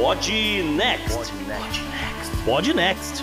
Pod Next. Pod Next.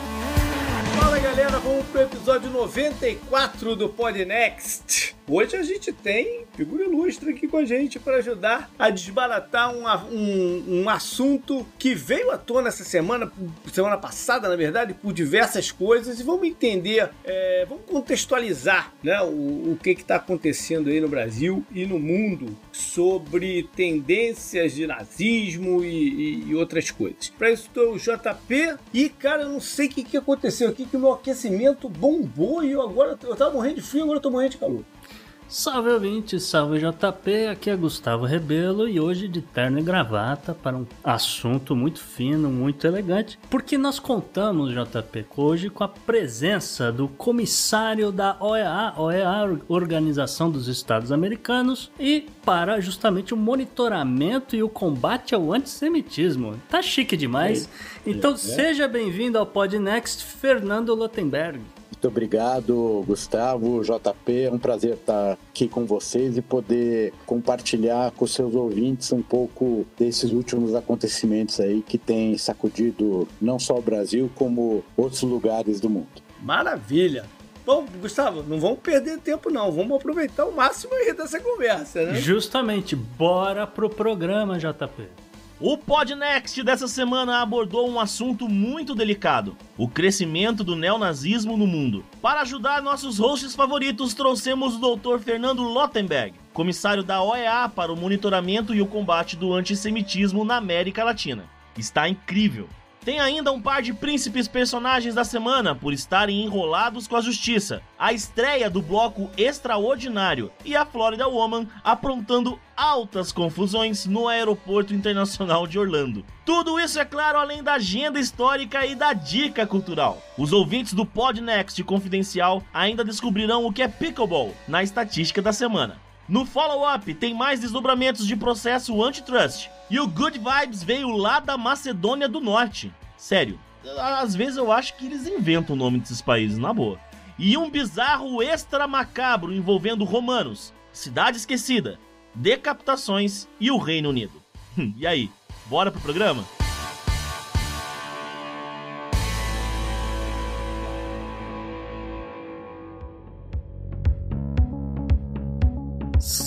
Fala galera, vamos pro episódio 94 do Pod Next. Hoje a gente tem figura ilustre aqui com a gente para ajudar a desbaratar um, um, um, assunto que veio à tona essa semana, semana passada, na verdade, por diversas coisas, e vamos entender, é, vamos contextualizar né, o, o que está acontecendo aí no Brasil e no mundo sobre tendências de nazismo e, e, e outras coisas. Para isso estou o JP e, cara, eu não sei o que, que aconteceu aqui, que o meu aquecimento bombou e eu agora eu tava morrendo de frio, agora eu morrendo de calor. Salve ouvinte, salve JP, aqui é Gustavo Rebelo e hoje de terno e gravata para um assunto muito fino, muito elegante, porque nós contamos, JP, hoje com a presença do comissário da OEA, OEA, Organização dos Estados Americanos, e para justamente o monitoramento e o combate ao antissemitismo. Tá chique demais. Então seja bem-vindo ao Podnext, Fernando Lotenberg. Muito obrigado, Gustavo, JP. É um prazer estar aqui com vocês e poder compartilhar com seus ouvintes um pouco desses últimos acontecimentos aí que têm sacudido não só o Brasil, como outros lugares do mundo. Maravilha! Bom, Gustavo, não vamos perder tempo não, vamos aproveitar o máximo aí dessa conversa, né? Justamente, bora pro programa, JP. O Podnext dessa semana abordou um assunto muito delicado: o crescimento do neonazismo no mundo. Para ajudar nossos hosts favoritos, trouxemos o Dr. Fernando Lottenberg, comissário da OEA para o monitoramento e o combate do antissemitismo na América Latina. Está incrível! Tem ainda um par de príncipes personagens da semana por estarem enrolados com a justiça, a estreia do bloco Extraordinário e a Florida Woman aprontando altas confusões no Aeroporto Internacional de Orlando. Tudo isso, é claro, além da agenda histórica e da dica cultural. Os ouvintes do Podnext Confidencial ainda descobrirão o que é pickleball na estatística da semana. No follow-up tem mais desdobramentos de processo antitrust. E o Good Vibes veio lá da Macedônia do Norte. Sério, às vezes eu acho que eles inventam o nome desses países, na boa. E um bizarro extra macabro envolvendo romanos, Cidade Esquecida, decapitações e o Reino Unido. e aí, bora pro programa?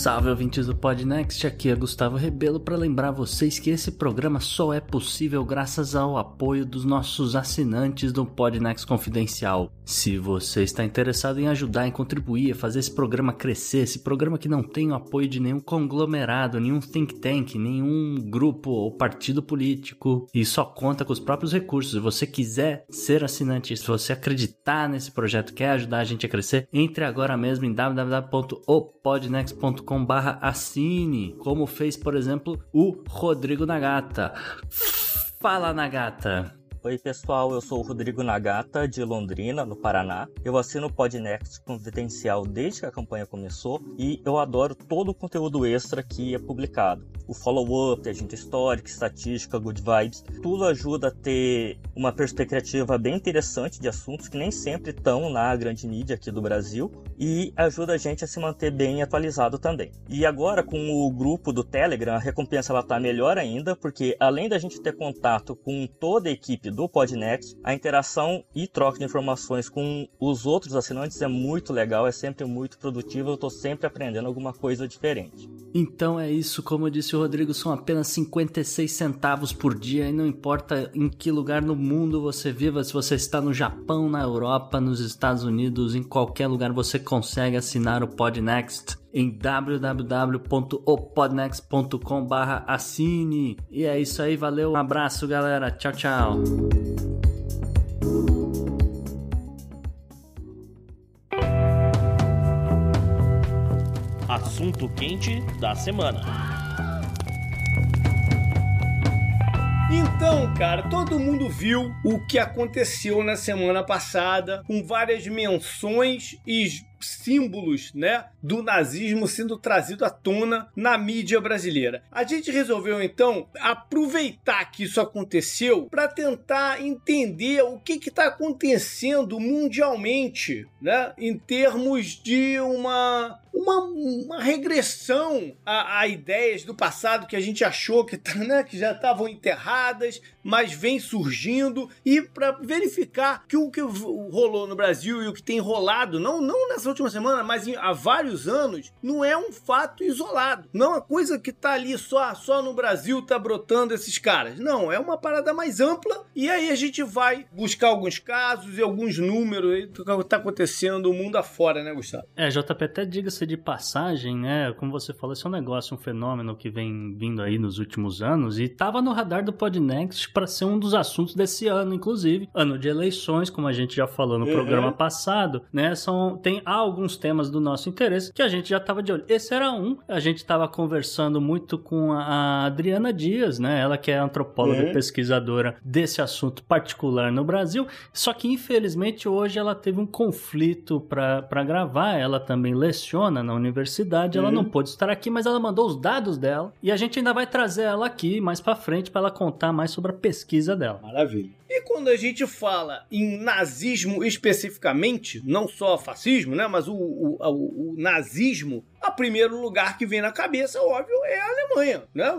Salve ouvintes do Podnext, aqui é Gustavo Rebelo para lembrar vocês que esse programa só é possível graças ao apoio dos nossos assinantes do Podnext Confidencial. Se você está interessado em ajudar, em contribuir a fazer esse programa crescer, esse programa que não tem o apoio de nenhum conglomerado, nenhum think tank, nenhum grupo ou partido político e só conta com os próprios recursos. Se você quiser ser assinante, se você acreditar nesse projeto, quer ajudar a gente a crescer, entre agora mesmo em www.opodnext.com barra assine, como fez, por exemplo, o Rodrigo Nagata. Fala, Nagata! Oi pessoal, eu sou o Rodrigo Nagata, de Londrina, no Paraná. Eu assino o Podnext Confidencial desde que a campanha começou e eu adoro todo o conteúdo extra que é publicado. O follow-up, agenda histórica, estatística, good vibes, tudo ajuda a ter uma perspectiva bem interessante de assuntos que nem sempre estão na grande mídia aqui do Brasil e ajuda a gente a se manter bem atualizado também. E agora com o grupo do Telegram, a recompensa ela tá melhor ainda, porque além da gente ter contato com toda a equipe do Podnext, a interação e troca de informações com os outros assinantes é muito legal, é sempre muito produtivo, eu estou sempre aprendendo alguma coisa diferente. Então é isso, como disse o Rodrigo, são apenas 56 centavos por dia e não importa em que lugar no mundo você viva, se você está no Japão, na Europa, nos Estados Unidos, em qualquer lugar você consegue assinar o Podnext em www.opodnext.com assine. E é isso aí, valeu, um abraço galera, tchau, tchau. Assunto quente da semana. Então, cara, todo mundo viu o que aconteceu na semana passada, com várias menções e símbolos, né, do nazismo sendo trazido à tona na mídia brasileira. A gente resolveu então aproveitar que isso aconteceu para tentar entender o que está acontecendo mundialmente, né, em termos de uma uma, uma regressão a, a, ideias do passado que a gente achou que, tá, né, que já estavam enterradas, mas vem surgindo, e para verificar que o que rolou no Brasil e o que tem rolado, não, não nessa última semana, mas em, há vários anos, não é um fato isolado. Não é coisa que tá ali só, só no Brasil tá brotando esses caras. Não, é uma parada mais ampla, e aí a gente vai buscar alguns casos e alguns números do que tá acontecendo o mundo afora, né, Gustavo? É, JP, até diga-se de passagem, né? Como você falou, esse é um negócio, um fenômeno que vem vindo aí nos últimos anos e estava no radar do Podnext para ser um dos assuntos desse ano, inclusive. Ano de eleições, como a gente já falou no uhum. programa passado, né? São, tem alguns temas do nosso interesse que a gente já estava de olho. Esse era um, a gente estava conversando muito com a Adriana Dias, né? Ela que é antropóloga uhum. e pesquisadora desse assunto particular no Brasil. Só que, infelizmente, hoje ela teve um conflito para gravar. Ela também leciona na universidade, ela não uhum. pôde estar aqui, mas ela mandou os dados dela e a gente ainda vai trazer ela aqui mais para frente para ela contar mais sobre a pesquisa dela. Maravilha. E quando a gente fala em nazismo especificamente, não só fascismo, né, mas o, o, o, o nazismo, a primeiro lugar que vem na cabeça, óbvio, é a Alemanha, né,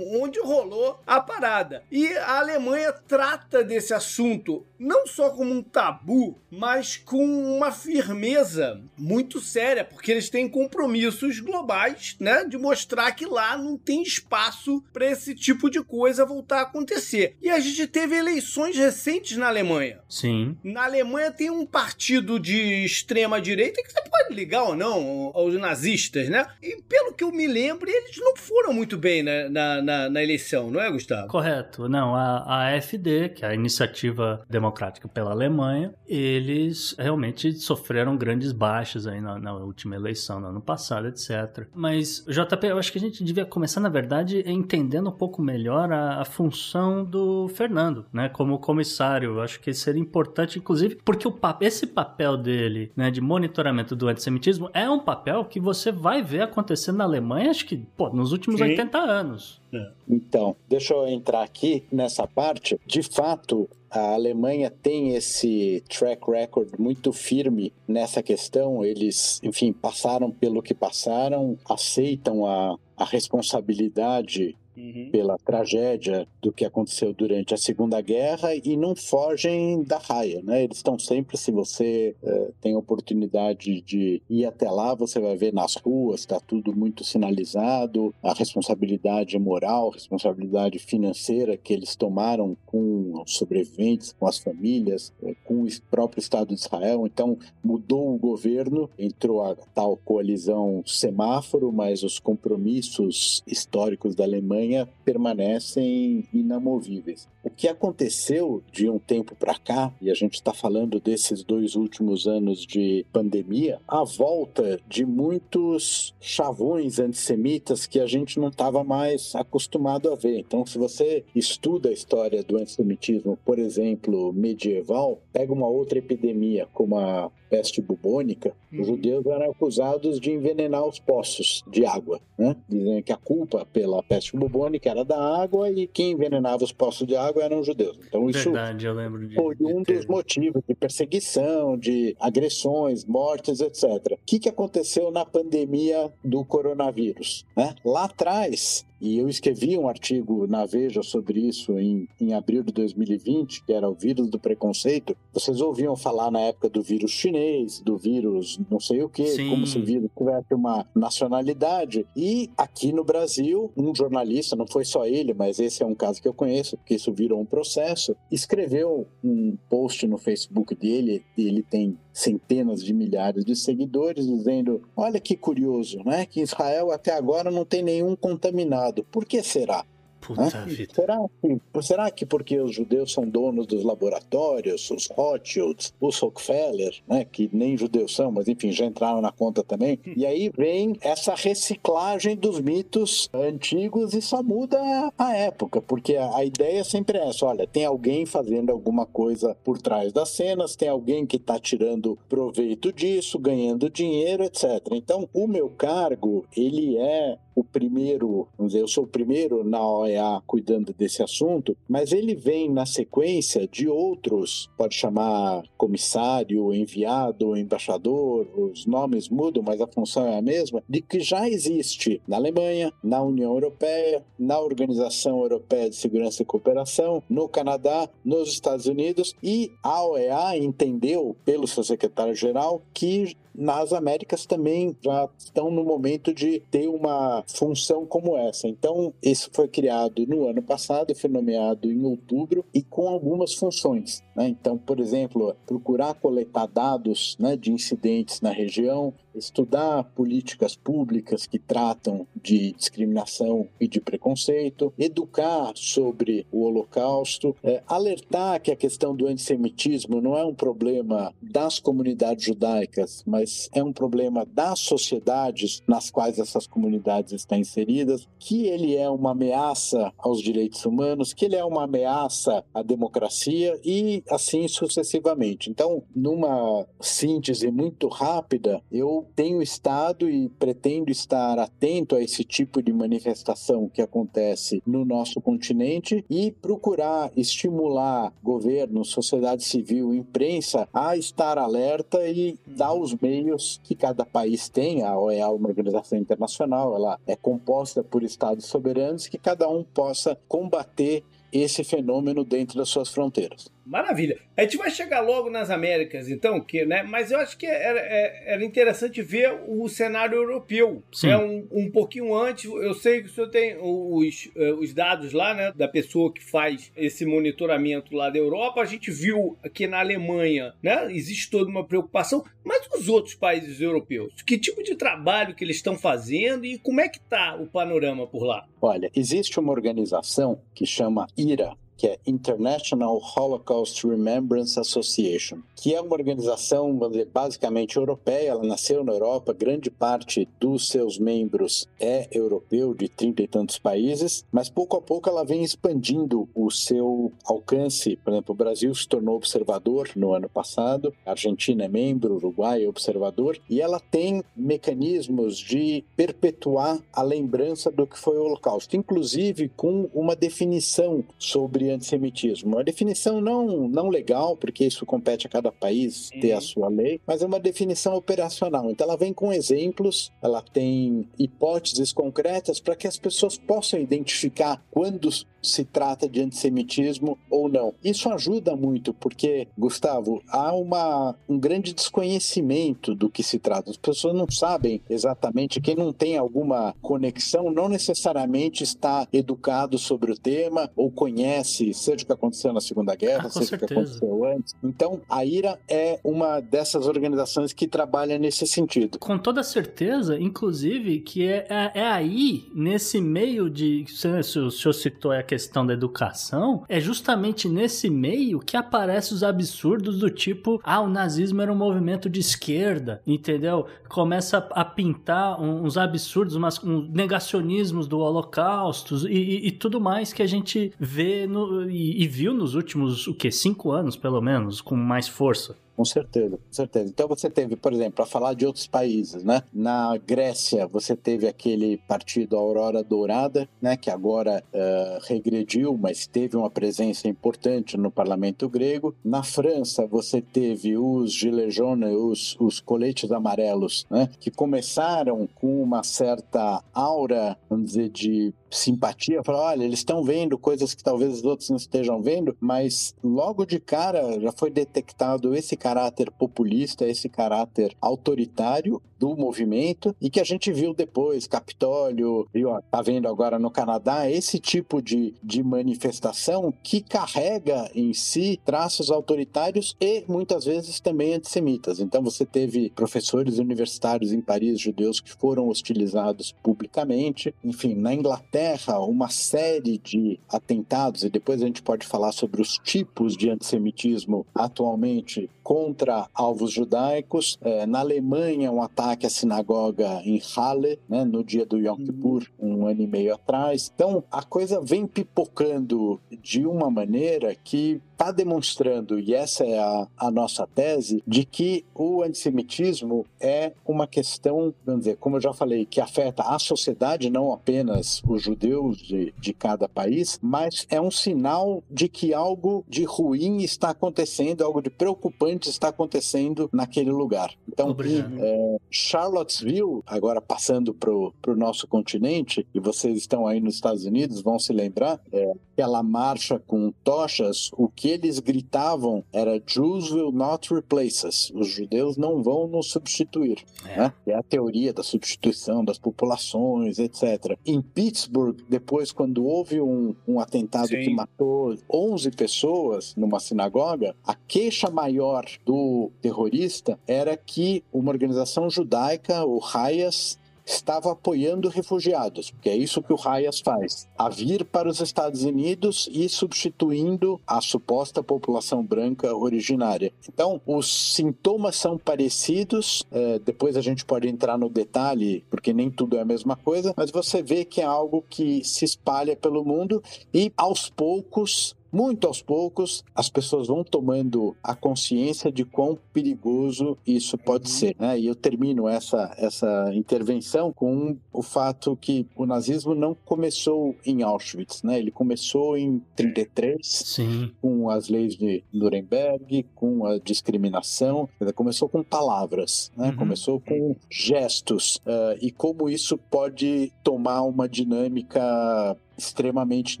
onde rolou a parada. E a Alemanha trata desse assunto não só como um tabu, mas com uma firmeza muito séria, porque eles têm compromissos globais, né, de mostrar que lá não tem espaço para esse tipo de coisa voltar a acontecer. E a gente teve eleições recentes na Alemanha. Sim. Na Alemanha tem um partido de extrema direita que você pode ligar ou não aos nazistas, né? E pelo que eu me lembro, eles não foram muito bem na, na, na, na eleição, não é, Gustavo? Correto. Não, a, a AfD, que é a Iniciativa Democrática pela Alemanha, eles realmente sofreram grandes baixas aí na, na última eleição, no ano passado, etc. Mas, JP, eu acho que a gente devia começar, na verdade, entendendo um pouco melhor a, a função do Fernando, né? Como comissário. Eu acho que seria importante, inclusive, porque o, esse papel dele, né, de monitoramento do antissemitismo, é um papel que você vai ver acontecendo na Alemanha, acho que, pô, nos últimos Sim. 80 anos. É. Então, deixa eu entrar aqui nessa parte. De fato, a Alemanha tem esse track record muito firme nessa questão. Eles, enfim, passaram pelo que passaram, aceitam a, a responsabilidade uhum. pela tragédia do que aconteceu durante a Segunda Guerra e não fogem da raia, né? Eles estão sempre, se você uh, tem oportunidade de ir até lá, você vai ver nas ruas, está tudo muito sinalizado, a responsabilidade moral, responsabilidade financeira que eles tomaram com os sobreviventes, com as famílias, uh, com o próprio Estado de Israel. Então, mudou o governo, entrou a tal coalizão semáforo, mas os compromissos históricos da Alemanha Permanecem inamovíveis. O que aconteceu de um tempo para cá, e a gente está falando desses dois últimos anos de pandemia, a volta de muitos chavões antissemitas que a gente não estava mais acostumado a ver. Então, se você estuda a história do antissemitismo, por exemplo, medieval, pega uma outra epidemia como a peste bubônica, uhum. os judeus eram acusados de envenenar os poços de água, né? Dizem que a culpa pela peste bubônica era da água e quem envenenava os poços de água eram os judeus. Então isso Verdade, eu lembro de, foi um dos motivos de perseguição, de agressões, mortes, etc. O que, que aconteceu na pandemia do coronavírus? Né? Lá atrás, e eu escrevi um artigo na Veja sobre isso em, em abril de 2020, que era o vírus do preconceito. Vocês ouviam falar na época do vírus chinês, do vírus não sei o que, como se o vírus tivesse uma nacionalidade. E aqui no Brasil, um jornalista, não foi só ele, mas esse é um caso que eu conheço, porque isso virou um processo, escreveu um post no Facebook dele, e ele tem centenas de milhares de seguidores, dizendo: olha que curioso, né? Que Israel até agora não tem nenhum contaminado. Por que será? Puta né? Será que, será que porque os judeus são donos dos laboratórios, os Rothschilds, os Rockefeller, né, que nem judeus são, mas enfim, já entraram na conta também. E aí vem essa reciclagem dos mitos antigos e só muda a época, porque a, a ideia sempre é essa, olha, tem alguém fazendo alguma coisa por trás das cenas, tem alguém que está tirando proveito disso, ganhando dinheiro, etc. Então, o meu cargo, ele é o primeiro, vamos dizer, eu sou o primeiro na OEA cuidando desse assunto, mas ele vem na sequência de outros, pode chamar comissário, enviado, embaixador, os nomes mudam, mas a função é a mesma, de que já existe na Alemanha, na União Europeia, na Organização Europeia de Segurança e Cooperação, no Canadá, nos Estados Unidos e a OEA entendeu pelo seu secretário-geral que nas Américas também já estão no momento de ter uma função como essa. Então, isso foi criado no ano passado, foi nomeado em outubro e com algumas funções. Né? Então, por exemplo, procurar coletar dados né, de incidentes na região, estudar políticas públicas que tratam de discriminação e de preconceito, educar sobre o Holocausto, é, alertar que a questão do antissemitismo não é um problema das comunidades judaicas, mas é um problema das sociedades nas quais essas comunidades estão inseridas, que ele é uma ameaça aos direitos humanos, que ele é uma ameaça à democracia e assim sucessivamente. Então, numa síntese muito rápida, eu tenho estado e pretendo estar atento a esse tipo de manifestação que acontece no nosso continente e procurar estimular governo, sociedade civil, imprensa a estar alerta e dar os meios que cada país tem. A OEA é uma organização internacional, ela é composta por estados soberanos que cada um possa combater esse fenômeno dentro das suas fronteiras. Maravilha. A gente vai chegar logo nas Américas, então, que, né? Mas eu acho que era, é, era interessante ver o cenário europeu. Sim. É um, um pouquinho antes. Eu sei que o senhor tem os, eh, os dados lá, né? Da pessoa que faz esse monitoramento lá da Europa. A gente viu que na Alemanha, né? Existe toda uma preocupação. Mas os outros países europeus, que tipo de trabalho que eles estão fazendo e como é que está o panorama por lá? Olha, existe uma organização que chama IRA, que é International Holocaust Remembrance Association, que é uma organização basicamente europeia, ela nasceu na Europa, grande parte dos seus membros é europeu, de trinta e tantos países, mas pouco a pouco ela vem expandindo o seu alcance. Por exemplo, o Brasil se tornou observador no ano passado, a Argentina é membro, o Uruguai é observador, e ela tem mecanismos de perpetuar a lembrança do que foi o Holocausto, inclusive com uma definição sobre sobre antissemitismo. Uma definição não, não legal, porque isso compete a cada país ter a sua lei, mas é uma definição operacional. Então ela vem com exemplos, ela tem hipóteses concretas para que as pessoas possam identificar quando se trata de antissemitismo ou não. Isso ajuda muito, porque, Gustavo, há uma, um grande desconhecimento do que se trata. As pessoas não sabem exatamente, quem não tem alguma conexão não necessariamente está educado sobre o tema ou conhece acontece, seja o que aconteceu na Segunda Guerra, ah, seja o que aconteceu antes. Então, a IRA é uma dessas organizações que trabalha nesse sentido. Com toda certeza, inclusive, que é, é, é aí, nesse meio de. Se o senhor citou a questão da educação, é justamente nesse meio que aparecem os absurdos do tipo: ah, o nazismo era um movimento de esquerda, entendeu? Começa a pintar uns absurdos, umas, uns negacionismos do Holocausto e, e, e tudo mais que a gente vê no, e, e, viu nos últimos, o que, cinco anos, pelo menos, com mais força. Com certeza, com certeza. Então você teve, por exemplo, para falar de outros países, né? Na Grécia você teve aquele partido Aurora Dourada, né? Que agora uh, regrediu, mas teve uma presença importante no parlamento grego. Na França você teve os gilets jaunes, os, os coletes amarelos, né? Que começaram com uma certa aura, vamos dizer, de simpatia, falar, olha, eles estão vendo coisas que talvez os outros não estejam vendo, mas logo de cara já foi detectado esse caráter populista, esse caráter autoritário do movimento e que a gente viu depois, Capitólio, e tá vendo agora no Canadá, esse tipo de, de manifestação que carrega em si traços autoritários e muitas vezes também antissemitas. Então você teve professores universitários em Paris, judeus, que foram hostilizados publicamente. Enfim, na Inglaterra, uma série de atentados, e depois a gente pode falar sobre os tipos de antissemitismo atualmente contra alvos judaicos. É, na Alemanha, um ataque à sinagoga em Halle, né, no dia do Yom Kippur, um ano e meio atrás. Então, a coisa vem pipocando de uma maneira que está demonstrando, e essa é a, a, nossa tese, de que o antissemitismo é uma questão, vamos dizer, como eu já falei, que afeta a sociedade, não apenas os judeus de, de cada país, mas é um sinal de que algo de ruim está acontecendo, algo de preocupante está acontecendo naquele lugar. Então, é, Charlottesville, agora passando para o nosso continente, e vocês estão aí nos Estados Unidos, vão se lembrar, é, aquela marcha com tochas, o que eles gritavam era Jews will not replace us. Os judeus não vão nos substituir. É. Né? é a teoria da substituição das populações, etc. Em Pittsburgh, depois, quando houve um, um atentado Sim. que matou 11 pessoas numa sinagoga, a queixa maior do terrorista era que uma organização judaica, o Hayas, estava apoiando refugiados, porque é isso que o Hayas faz, a vir para os Estados Unidos e substituindo a suposta população branca originária. Então, os sintomas são parecidos, é, depois a gente pode entrar no detalhe, porque nem tudo é a mesma coisa, mas você vê que é algo que se espalha pelo mundo e aos poucos muito aos poucos, as pessoas vão tomando a consciência de quão perigoso isso pode uhum. ser. Né? E eu termino essa, essa intervenção com o fato que o nazismo não começou em Auschwitz, né? ele começou em 33, Sim. com as leis de Nuremberg, com a discriminação, começou com palavras, né? Uhum. começou com gestos, uh, e como isso pode tomar uma dinâmica extremamente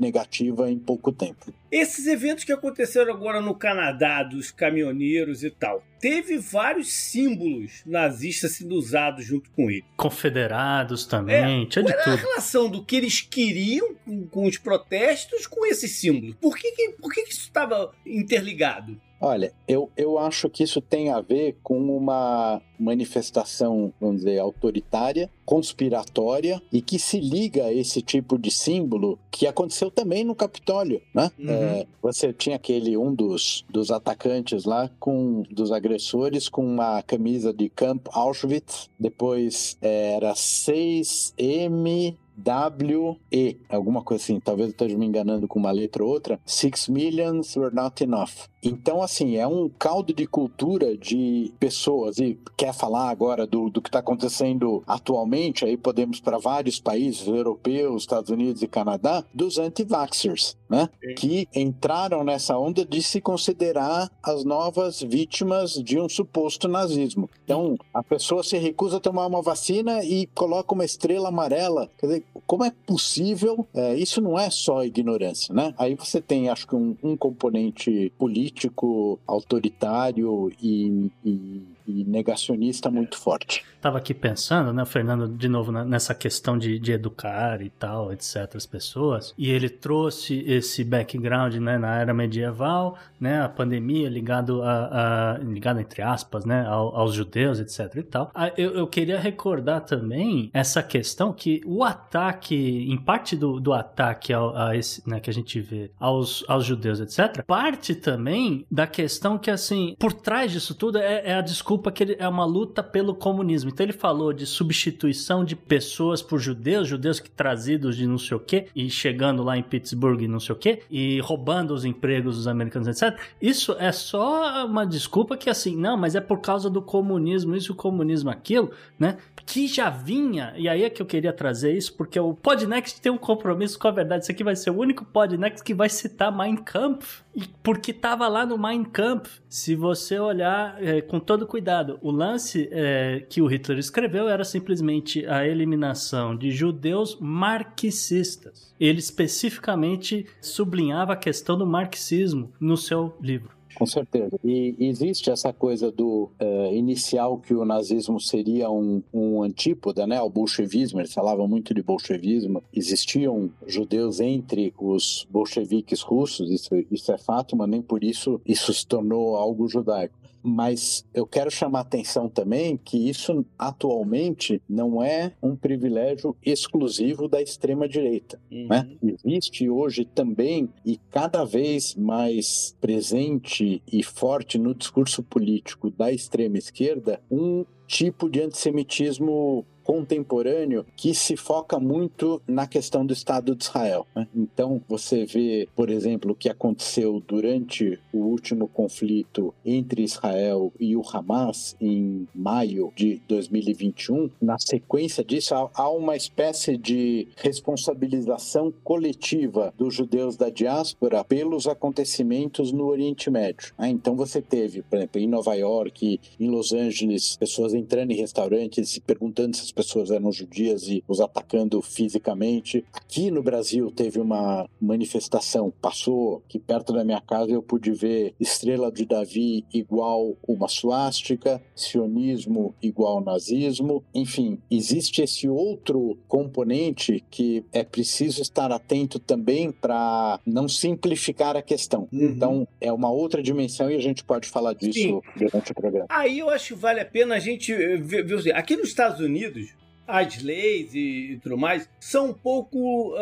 negativa em pouco tempo. Esses eventos que aconteceram agora no Canadá, dos caminhoneiros e tal, teve vários símbolos nazistas sendo usados junto com ele. Confederados também, é, tinha de qual tudo. a relação do que eles queriam com, com os protestos com esses símbolos? Por que, que, por que, que isso estava interligado? Olha, eu, eu acho que isso tem a ver com uma manifestação, vamos dizer, autoritária, conspiratória e que se liga a esse tipo de símbolo que aconteceu também no Capitólio, né? Uhum. É, você tinha aquele um dos, dos atacantes lá com dos agressores com uma camisa de Camp Auschwitz, depois é, era 6M W-E, alguma coisa assim, talvez eu esteja me enganando com uma letra ou outra, Six Millions Were Not Enough. Então, assim, é um caldo de cultura de pessoas, e quer falar agora do, do que está acontecendo atualmente, aí podemos para vários países europeus, Estados Unidos e Canadá, dos anti-vaxxers, né? Que entraram nessa onda de se considerar as novas vítimas de um suposto nazismo. Então, a pessoa se recusa a tomar uma vacina e coloca uma estrela amarela. Quer dizer, como é possível? É, isso não é só ignorância, né? Aí você tem, acho que, um, um componente político, autoritário e, e e negacionista muito forte. Tava aqui pensando, né, Fernando, de novo nessa questão de, de educar e tal, etc, as pessoas, e ele trouxe esse background, né, na era medieval, né, a pandemia ligado a, a ligado entre aspas, né, aos, aos judeus, etc e tal. Ah, eu, eu, queria recordar também essa questão que o ataque, em parte do, do ataque ao, a esse, né, que a gente vê aos, aos judeus, etc, parte também da questão que, assim, por trás disso tudo é, é a desculpa desculpa que ele é uma luta pelo comunismo. Então ele falou de substituição de pessoas por judeus, judeus que trazidos de não sei o quê, e chegando lá em Pittsburgh e não sei o quê, e roubando os empregos dos americanos, etc. Isso é só uma desculpa que assim, não, mas é por causa do comunismo, isso, comunismo, aquilo, né? Que já vinha, e aí é que eu queria trazer isso, porque o Podnext tem um compromisso com a verdade. Isso aqui vai ser o único Podnext que vai citar Mein Kampf, porque tava lá no Mein Kampf. Se você olhar é, com todo cuidado. O lance é, que o Hitler escreveu era simplesmente a eliminação de judeus marxistas. Ele especificamente sublinhava a questão do marxismo no seu livro. Com certeza. E existe essa coisa do uh, inicial que o nazismo seria um, um antípoda, né, ao bolchevismo. Eles falavam muito de bolchevismo. Existiam judeus entre os bolcheviques russos, isso, isso é fato, mas nem por isso isso se tornou algo judaico mas eu quero chamar atenção também que isso atualmente não é um privilégio exclusivo da extrema-direita. Uhum. Né? Existe hoje também, e cada vez mais presente e forte no discurso político da extrema-esquerda, um tipo de antissemitismo contemporâneo que se foca muito na questão do Estado de Israel. Né? Então, você vê, por exemplo, o que aconteceu durante o último conflito entre Israel e o Hamas em maio de 2021. Na sequência disso, há uma espécie de responsabilização coletiva dos judeus da diáspora pelos acontecimentos no Oriente Médio. Né? Então, você teve, por exemplo, em Nova York, em Los Angeles, pessoas entrando em restaurantes se perguntando se pessoas eram judias e os atacando fisicamente. Aqui no Brasil teve uma manifestação, passou que perto da minha casa eu pude ver estrela de Davi igual uma suástica, sionismo igual nazismo. Enfim, existe esse outro componente que é preciso estar atento também para não simplificar a questão. Uhum. Então, é uma outra dimensão e a gente pode falar disso Sim. durante o programa. Aí eu acho que vale a pena a gente ver, ver aqui nos Estados Unidos, as leis e, tudo mais são um pouco,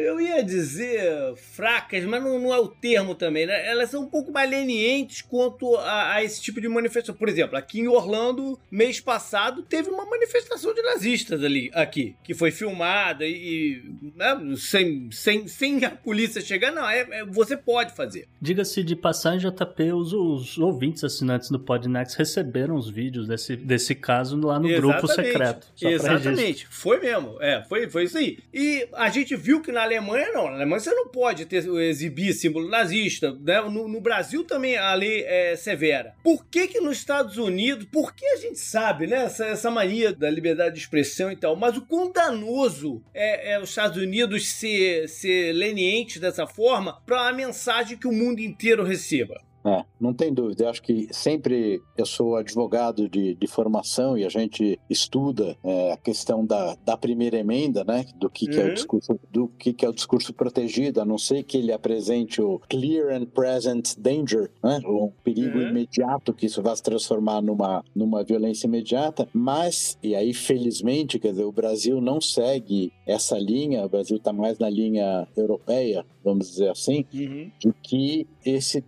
eu ia dizer fracas, mas não, não, é o termo também, né? Elas são um pouco mais lenientes quanto a, a, esse tipo de manifestação. Por exemplo, aqui em Orlando, mês passado, teve uma manifestação de nazistas ali, aqui, que foi filmada e, né, sem, sem, sem a polícia chegar, não, é, é você pode fazer. Diga-se de passagem, JP, os, os ouvintes assinantes do Podnext receberam os vídeos desse, desse caso lá no grupo grupo secreto. Exatamente. Foi mesmo. É, foi, foi isso aí. E a gente viu que na Alemanha, não. Na Alemanha você não pode ter, exibir símbolo nazista. Né? No, no, Brasil também a lei é severa. Por que que nos Estados Unidos, por que a gente sabe, né? Essa, essa mania da liberdade de expressão e tal, mas o quão danoso é, é os Estados Unidos ser, ser leniente dessa forma para a mensagem que o mundo inteiro receba? É, não tem dúvida. Eu acho que sempre eu sou advogado de, de formação e a gente estuda é, a questão da, da primeira emenda, né? Do que, uhum. que é o uhum. discurso, do que, que é o discurso protegido, a não ser que ele apresente o clear and present danger, né? Um perigo uhum. imediato que isso vai se transformar numa, numa violência imediata. Mas, e aí, felizmente, quer dizer, o Brasil não segue essa linha, o Brasil está mais na linha europeia, vamos dizer assim, uhum. de que esse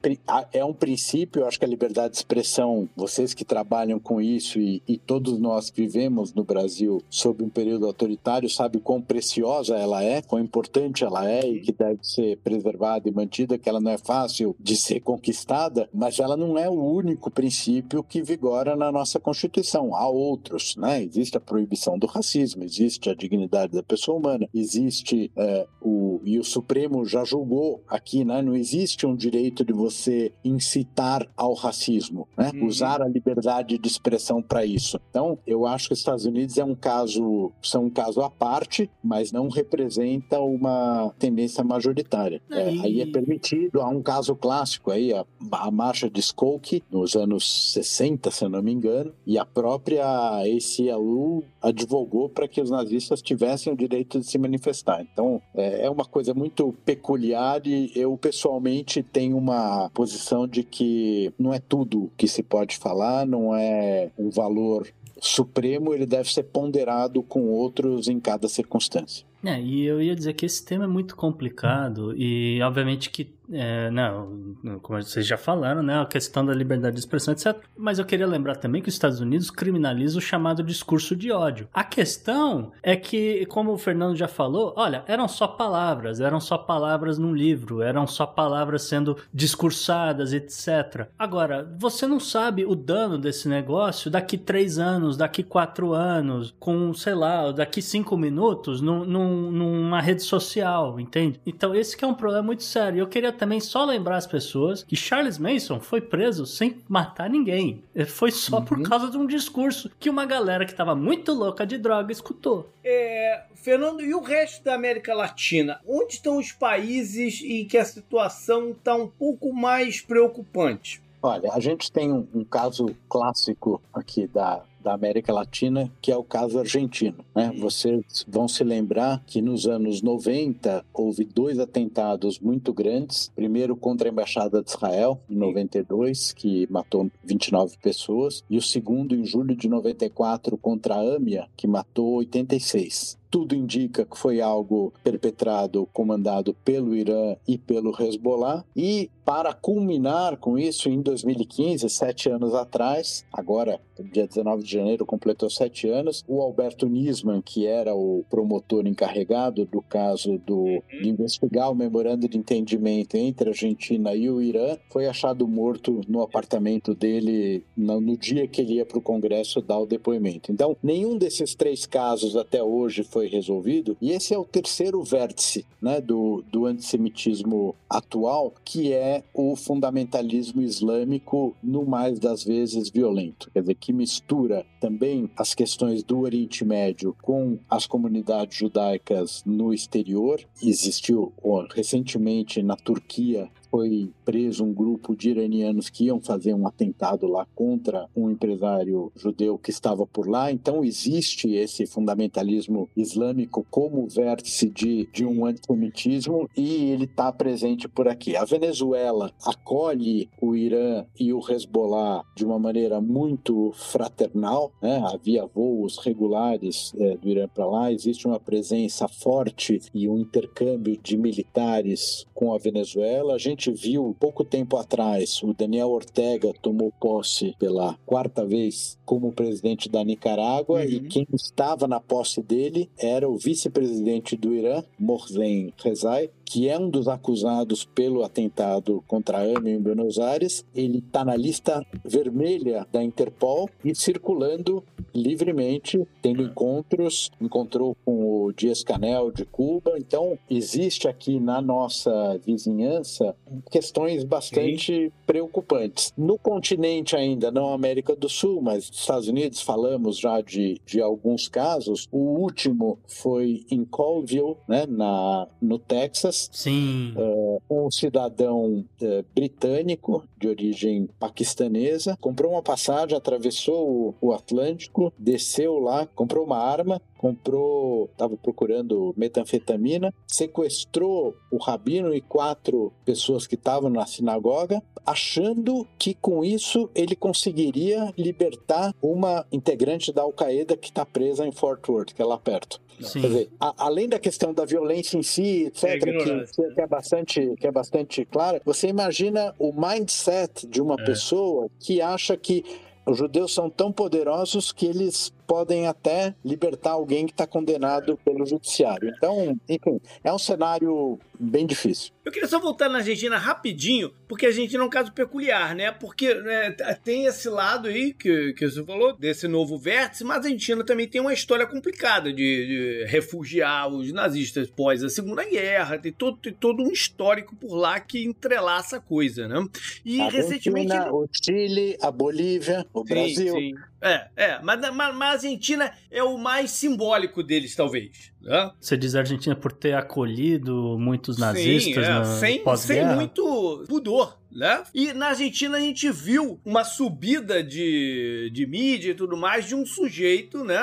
é um princípio, acho que a liberdade de expressão, vocês que trabalham com isso e, e todos nós que vivemos no Brasil sob um período autoritário, sabe quão preciosa ela é, quão importante ela é e que deve ser preservada e mantida, que ela não é fácil de ser conquistada, mas ela não é o único princípio que vigora na nossa Constituição. Há outros, né? Existe a proibição do racismo, existe a dignidade da pessoa humana, existe é, o e o Supremo já julgou aqui, né? Não existe um direito de você incitar ao racismo, né? Uhum. Usar a liberdade de expressão para isso. Então, eu acho que os Estados Unidos é um caso, são um caso à parte, mas não representa uma tendência majoritária. É, aí é permitido, há um caso clássico aí, a, a marcha de Skokie, nos anos 60, se eu não me engano, e a própria ACLU advogou para que os nazistas tivessem o direito de se manifestar. Então, é, é uma coisa muito peculiar e eu pessoalmente tenho uma posição de que não é tudo que se pode falar, não é um valor supremo, ele deve ser ponderado com outros em cada circunstância. É, e eu ia dizer que esse tema é muito complicado e obviamente que é, não, como vocês já falaram, né, a questão da liberdade de expressão, etc. Mas eu queria lembrar também que os Estados Unidos criminalizam o chamado discurso de ódio. A questão é que, como o Fernando já falou, olha, eram só palavras, eram só palavras num livro, eram só palavras sendo discursadas, etc. Agora, você não sabe o dano desse negócio daqui três anos, daqui quatro anos, com, sei lá, daqui cinco minutos, num num, numa rede social, entende? Então esse que é um problema muito sério. Eu queria também só lembrar as pessoas que Charles Manson foi preso sem matar ninguém. Foi só uhum. por causa de um discurso que uma galera que estava muito louca de droga escutou. É, Fernando, e o resto da América Latina? Onde estão os países em que a situação está um pouco mais preocupante? Olha, a gente tem um, um caso clássico aqui da, da América Latina, que é o caso argentino. Né? Vocês vão se lembrar que nos anos 90 houve dois atentados muito grandes. Primeiro contra a Embaixada de Israel, em 92, que matou 29 pessoas, e o segundo em julho de 94 contra a AMIA, que matou 86 tudo indica que foi algo perpetrado, comandado pelo Irã e pelo Hezbollah. E para culminar com isso, em 2015, sete anos atrás, agora, dia 19 de janeiro, completou sete anos, o Alberto Nisman, que era o promotor encarregado do caso do, de investigar o memorando de entendimento entre a Argentina e o Irã, foi achado morto no apartamento dele no, no dia que ele ia para o Congresso dar o depoimento. Então, nenhum desses três casos até hoje foi foi resolvido. E esse é o terceiro vértice né, do, do antissemitismo atual, que é o fundamentalismo islâmico, no mais das vezes violento. Quer dizer, que mistura também as questões do Oriente Médio com as comunidades judaicas no exterior. Existiu recentemente na Turquia foi preso um grupo de iranianos que iam fazer um atentado lá contra um empresário judeu que estava por lá. Então existe esse fundamentalismo islâmico como vértice de, de um antissemitismo e ele está presente por aqui. A Venezuela acolhe o Irã e o Hezbollah de uma maneira muito fraternal. Né? Havia voos regulares é, do Irã para lá, existe uma presença forte e um intercâmbio de militares com a Venezuela. A gente gente viu pouco tempo atrás, o Daniel Ortega tomou posse pela quarta vez como presidente da Nicarágua uhum. e quem estava na posse dele era o vice-presidente do Irã, Mohsen Rezai, que é um dos acusados pelo atentado contra a AME em Buenos Aires. Ele está na lista vermelha da Interpol e circulando livremente, tendo encontros, encontrou com o Dias-Canel de Cuba. Então, existe aqui na nossa vizinhança questões bastante Sim. preocupantes. No continente ainda, não América do Sul, mas Estados Unidos, falamos já de, de alguns casos. O último foi em Colville, né, na, no Texas. Sim. Uh, um cidadão uh, britânico de origem paquistanesa comprou uma passagem, atravessou o, o Atlântico, desceu lá, comprou uma arma, comprou, estava procurando metanfetamina, sequestrou o rabino e quatro pessoas que estavam na sinagoga, achando que com isso ele conseguiria libertar uma integrante da Al-Qaeda que está presa em Fort Worth, que é lá perto. Sim. Quer dizer, a, além da questão da violência em si, etc., é que, que, é bastante, que é bastante clara, você imagina o mindset de uma é. pessoa que acha que os judeus são tão poderosos que eles podem até libertar alguém que está condenado pelo judiciário. Então, enfim, é um cenário bem difícil. Eu queria só voltar na Argentina rapidinho, porque a Argentina é um caso peculiar, né? Porque né, tem esse lado aí que, que você falou, desse novo vértice, mas a Argentina também tem uma história complicada de, de refugiar os nazistas pós a Segunda Guerra, tem todo, tem todo um histórico por lá que entrelaça a coisa, né? E a recentemente. Argentina, o Chile, a Bolívia, o sim, Brasil. Sim. É, é, mas, mas, a Argentina é o mais simbólico deles, talvez. Né? Você diz a Argentina por ter acolhido muitos nazistas Sim, é, sem, sem muito pudor. Né? E na Argentina a gente viu uma subida de, de mídia e tudo mais de um sujeito, né,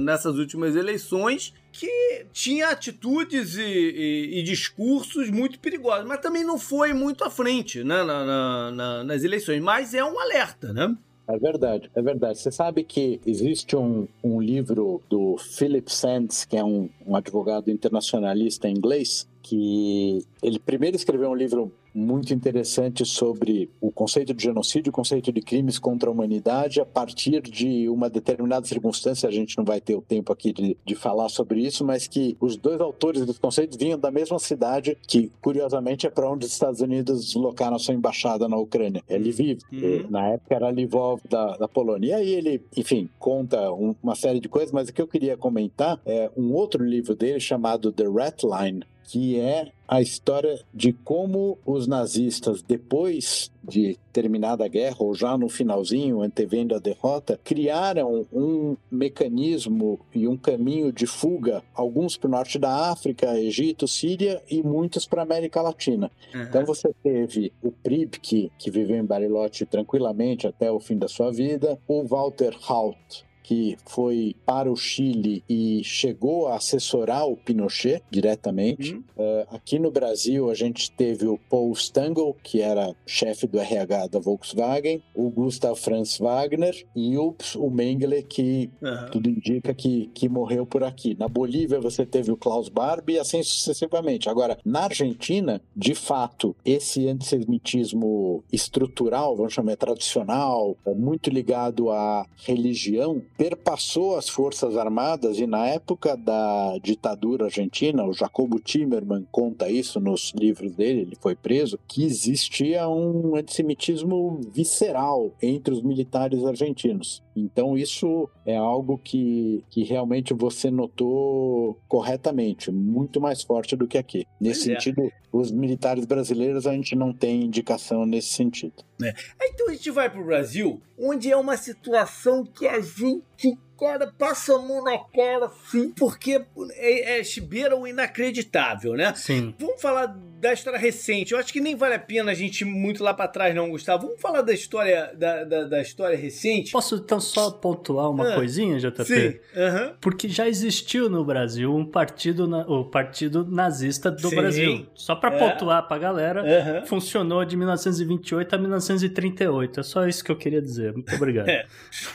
nessas últimas eleições, que tinha atitudes e, e, e, discursos muito perigosos, mas também não foi muito à frente né, na, na, na, nas eleições. Mas é um alerta, né? É verdade, é verdade. Você sabe que existe um, um livro do Philip Sands, que é um, um advogado internacionalista inglês, que ele primeiro escreveu um livro muito interessante sobre conceito de genocídio, o conceito de crimes contra a humanidade, a partir de uma determinada circunstância, a gente não vai ter o tempo aqui de, de falar sobre isso, mas que os dois autores dos conceitos vinham da mesma cidade, que curiosamente é para onde os Estados Unidos deslocaram a sua embaixada na Ucrânia. É Lviv, uhum. na época era Lvov da, da Polônia. E aí ele, enfim, conta um, uma série de coisas, mas o que eu queria comentar é um outro livro dele chamado The Rat Line, que é a história de como os nazistas, depois de terminada a guerra, ou já no finalzinho, antevendo a derrota, criaram um mecanismo e um caminho de fuga, alguns para o norte da África, Egito, Síria e muitos para a América Latina. Uhum. Então você teve o Pripke, que viveu em Bariloche tranquilamente até o fim da sua vida, o Walter Haut, que foi para o Chile e chegou a assessorar o Pinochet diretamente. Uhum. Uh, aqui no Brasil, a gente teve o Paul Stangl, que era chefe do RH da Volkswagen, o Gustav Franz Wagner e o, o Mengele, que uhum. tudo indica que, que morreu por aqui. Na Bolívia, você teve o Klaus Barbie e assim sucessivamente. Agora, na Argentina, de fato, esse antissemitismo estrutural, vamos chamar tradicional, muito ligado à religião, perpassou as Forças Armadas e na época da ditadura argentina, o Jacobo Timerman conta isso nos livros dele, ele foi preso, que existia um antissemitismo visceral entre os militares argentinos. Então isso é algo que, que realmente você notou corretamente, muito mais forte do que aqui. Nesse é. sentido, os militares brasileiros a gente não tem indicação nesse sentido. É. Então a gente vai para o Brasil, onde é uma situação que a gente cara passa a mão na cara, sim, porque é, é beira o inacreditável, né? Sim. Vamos falar da história recente. Eu acho que nem vale a pena a gente ir muito lá para trás, não, Gustavo. Vamos falar da história da, da, da história recente. Posso então só pontuar uma ah, coisinha, JP? Sim. Uhum. Porque já existiu no Brasil um partido, o Partido Nazista do sim. Brasil. Só para é. pontuar pra galera, uhum. funcionou de 1928 a 1938. É só isso que eu queria dizer. Muito obrigado. É.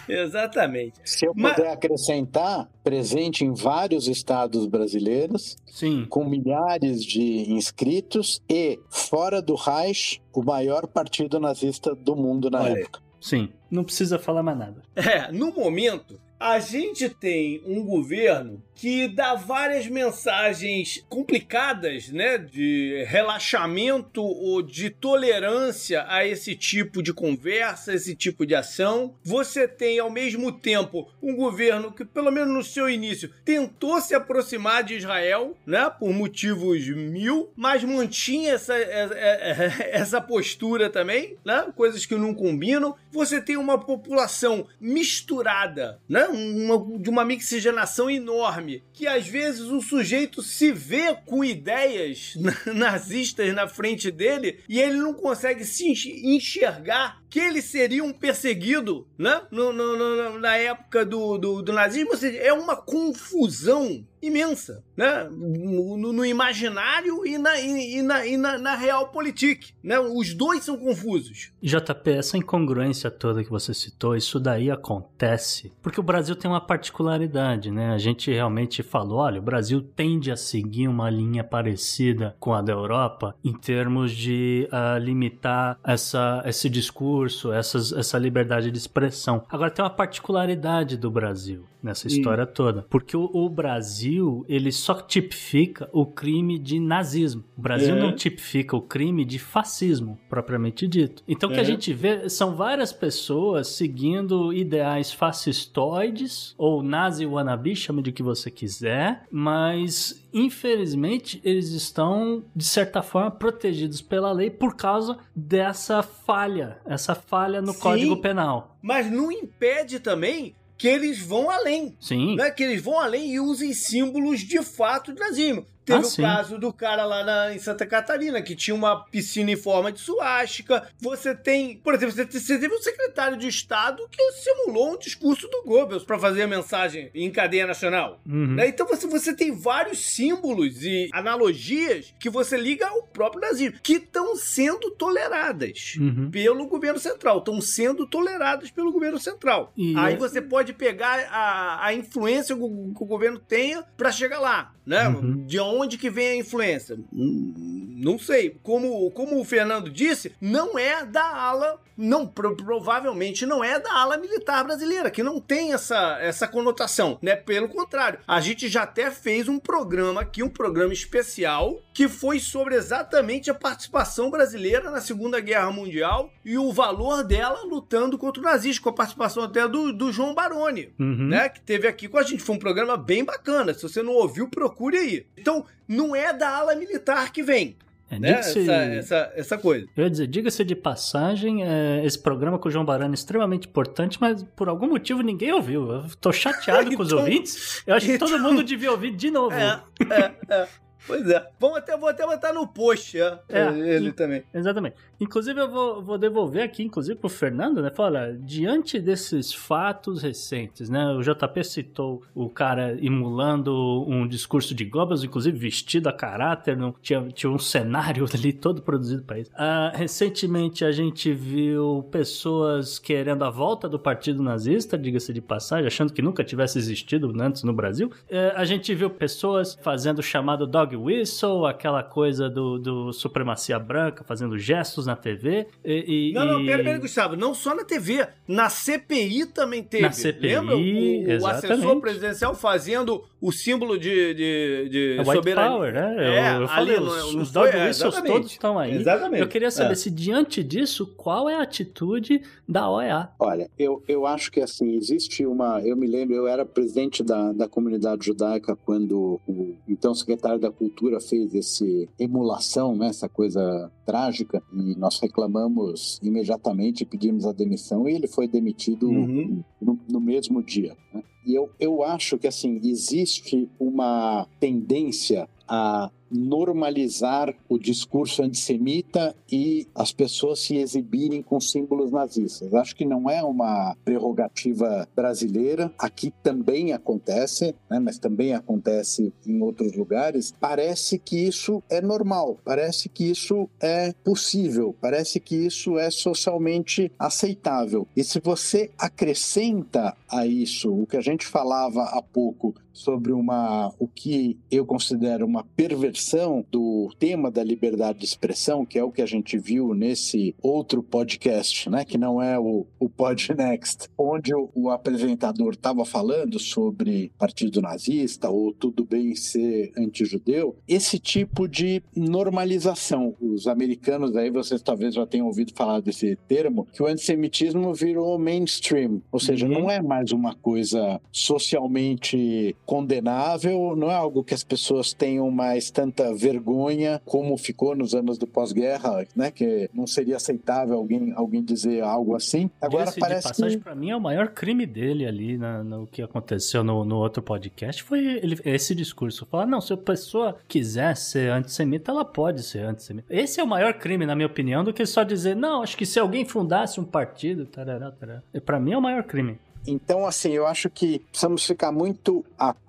Exatamente. Se eu Mas... puder acrescentar, presente em vários estados brasileiros, sim. com milhares de inscritos e, fora do Reich, o maior partido nazista do mundo na Olha. época. Sim, não precisa falar mais nada. É, no momento, a gente tem um governo que dá várias mensagens complicadas, né, de relaxamento ou de tolerância a esse tipo de conversa, esse tipo de ação. Você tem ao mesmo tempo um governo que, pelo menos no seu início, tentou se aproximar de Israel, né, por motivos mil, mas mantinha essa, essa postura também, né, coisas que não combinam. Você tem uma população misturada, né, uma, de uma mixigenação enorme, que às vezes o sujeito se vê com ideias nazistas na frente dele e ele não consegue se enxergar que ele seria um perseguido, né? No, no, no, na época do, do, do nazismo. Ou seja, é uma confusão imensa, né? No, no, imaginário e na, e, na, e na, na realpolitik, né? Os dois são confusos. JP, essa incongruência toda que você citou, isso daí acontece porque o Brasil tem uma particularidade, né? A gente realmente falou, olha, o Brasil tende a seguir uma linha parecida com a da Europa em termos de uh, limitar essa, esse discurso, essas, essa liberdade de expressão. Agora tem uma particularidade do Brasil nessa história toda, porque o, o Brasil ele só tipifica o crime de nazismo. O Brasil é. não tipifica o crime de fascismo, propriamente dito. Então, o que a é. gente vê são várias pessoas seguindo ideais fascistoides, ou nazi wannabe, chame de que você quiser, mas infelizmente, eles estão, de certa forma, protegidos pela lei por causa dessa falha, essa falha no Sim, Código Penal. Mas não impede também que eles vão além. Sim. Né? Que eles vão além e usem símbolos de fato do nazismo. Teve ah, o sim. caso do cara lá na, em Santa Catarina, que tinha uma piscina em forma de suástica. Você tem, por exemplo, você, você teve um secretário de Estado que simulou um discurso do Goebbels para fazer a mensagem em cadeia nacional. Uhum. Né? Então você, você tem vários símbolos e analogias que você liga ao próprio nazismo, que estão sendo toleradas uhum. pelo governo central, estão sendo toleradas pelo governo central. E Aí é... você pode pegar a, a influência que o, que o governo tenha para chegar lá, né? Uhum. De onde que vem a influência? não sei. Como, como o Fernando disse, não é da ala não pro, provavelmente não é da ala militar brasileira, que não tem essa, essa conotação, né? Pelo contrário, a gente já até fez um programa aqui, um programa especial, que foi sobre exatamente a participação brasileira na Segunda Guerra Mundial e o valor dela lutando contra o nazismo, com a participação até do, do João Baroni, uhum. né? Que teve aqui com a gente. Foi um programa bem bacana. Se você não ouviu, procure aí. Então, não é da ala militar que vem. É, né? essa, essa, essa coisa. Eu ia dizer, diga-se de passagem, é, esse programa com o João Barano é extremamente importante, mas por algum motivo ninguém ouviu. Eu tô chateado então, com os então, ouvintes. Eu acho então, que todo mundo devia ouvir de novo. É, é, é. Pois é. Vamos até, vou até botar no post é, é ele também. Exatamente. Inclusive, eu vou, vou devolver aqui, inclusive, pro Fernando, né? Fala, diante desses fatos recentes, né? O JP citou o cara emulando um discurso de Goebbels, inclusive vestido a caráter, não, tinha, tinha um cenário ali todo produzido para isso. Ah, recentemente, a gente viu pessoas querendo a volta do partido nazista, diga-se de passagem, achando que nunca tivesse existido antes no Brasil. É, a gente viu pessoas fazendo o chamado dog dog whistle, aquela coisa do, do supremacia branca, fazendo gestos na TV. E, e, não, não, pera, pera, Gustavo, não só na TV, na CPI também teve. Na CPI, Lembra? O, o assessor presidencial fazendo o símbolo de, de, de é soberania. Power, né? É, eu, eu falei, ali, os, os dog é, todos estão aí. Exatamente. Eu queria saber é. se diante disso, qual é a atitude da OEA? Olha, eu, eu acho que assim, existe uma. Eu me lembro, eu era presidente da, da comunidade judaica quando o então secretário da Cultura fez esse emulação, né, essa coisa trágica, e nós reclamamos imediatamente, pedimos a demissão e ele foi demitido uhum. no, no, mesmo dia. Né? E eu, eu acho que assim existe uma tendência a normalizar o discurso antissemita e as pessoas se exibirem com símbolos nazistas. Acho que não é uma prerrogativa brasileira. Aqui também acontece, né, mas também acontece em outros lugares. Parece que isso é normal, parece que isso é possível, parece que isso é socialmente aceitável. E se você acrescenta a isso o que a gente falava há pouco sobre uma o que eu considero uma perversão do tema da liberdade de expressão, que é o que a gente viu nesse outro podcast, né, que não é o, o Pod Next, onde o, o apresentador estava falando sobre partido nazista ou tudo bem ser antijudeu, esse tipo de normalização. Os americanos, aí vocês talvez já tenham ouvido falar desse termo, que o antissemitismo virou mainstream, ou seja, uhum. não é mais uma coisa socialmente condenável, não é algo que as pessoas tenham mais tanta vergonha como ficou nos anos do pós-guerra, né? Que não seria aceitável alguém, alguém dizer algo assim. Agora Esse parece de passagem, que... para mim, é o maior crime dele ali na, no que aconteceu no, no outro podcast foi ele, esse discurso. Falar, não, se a pessoa quiser ser antissemita, ela pode ser antissemita. Esse é o maior crime, na minha opinião, do que só dizer, não, acho que se alguém fundasse um partido, tarará, tarará. Para mim é o maior crime. Então, assim, eu acho que precisamos ficar muito atentos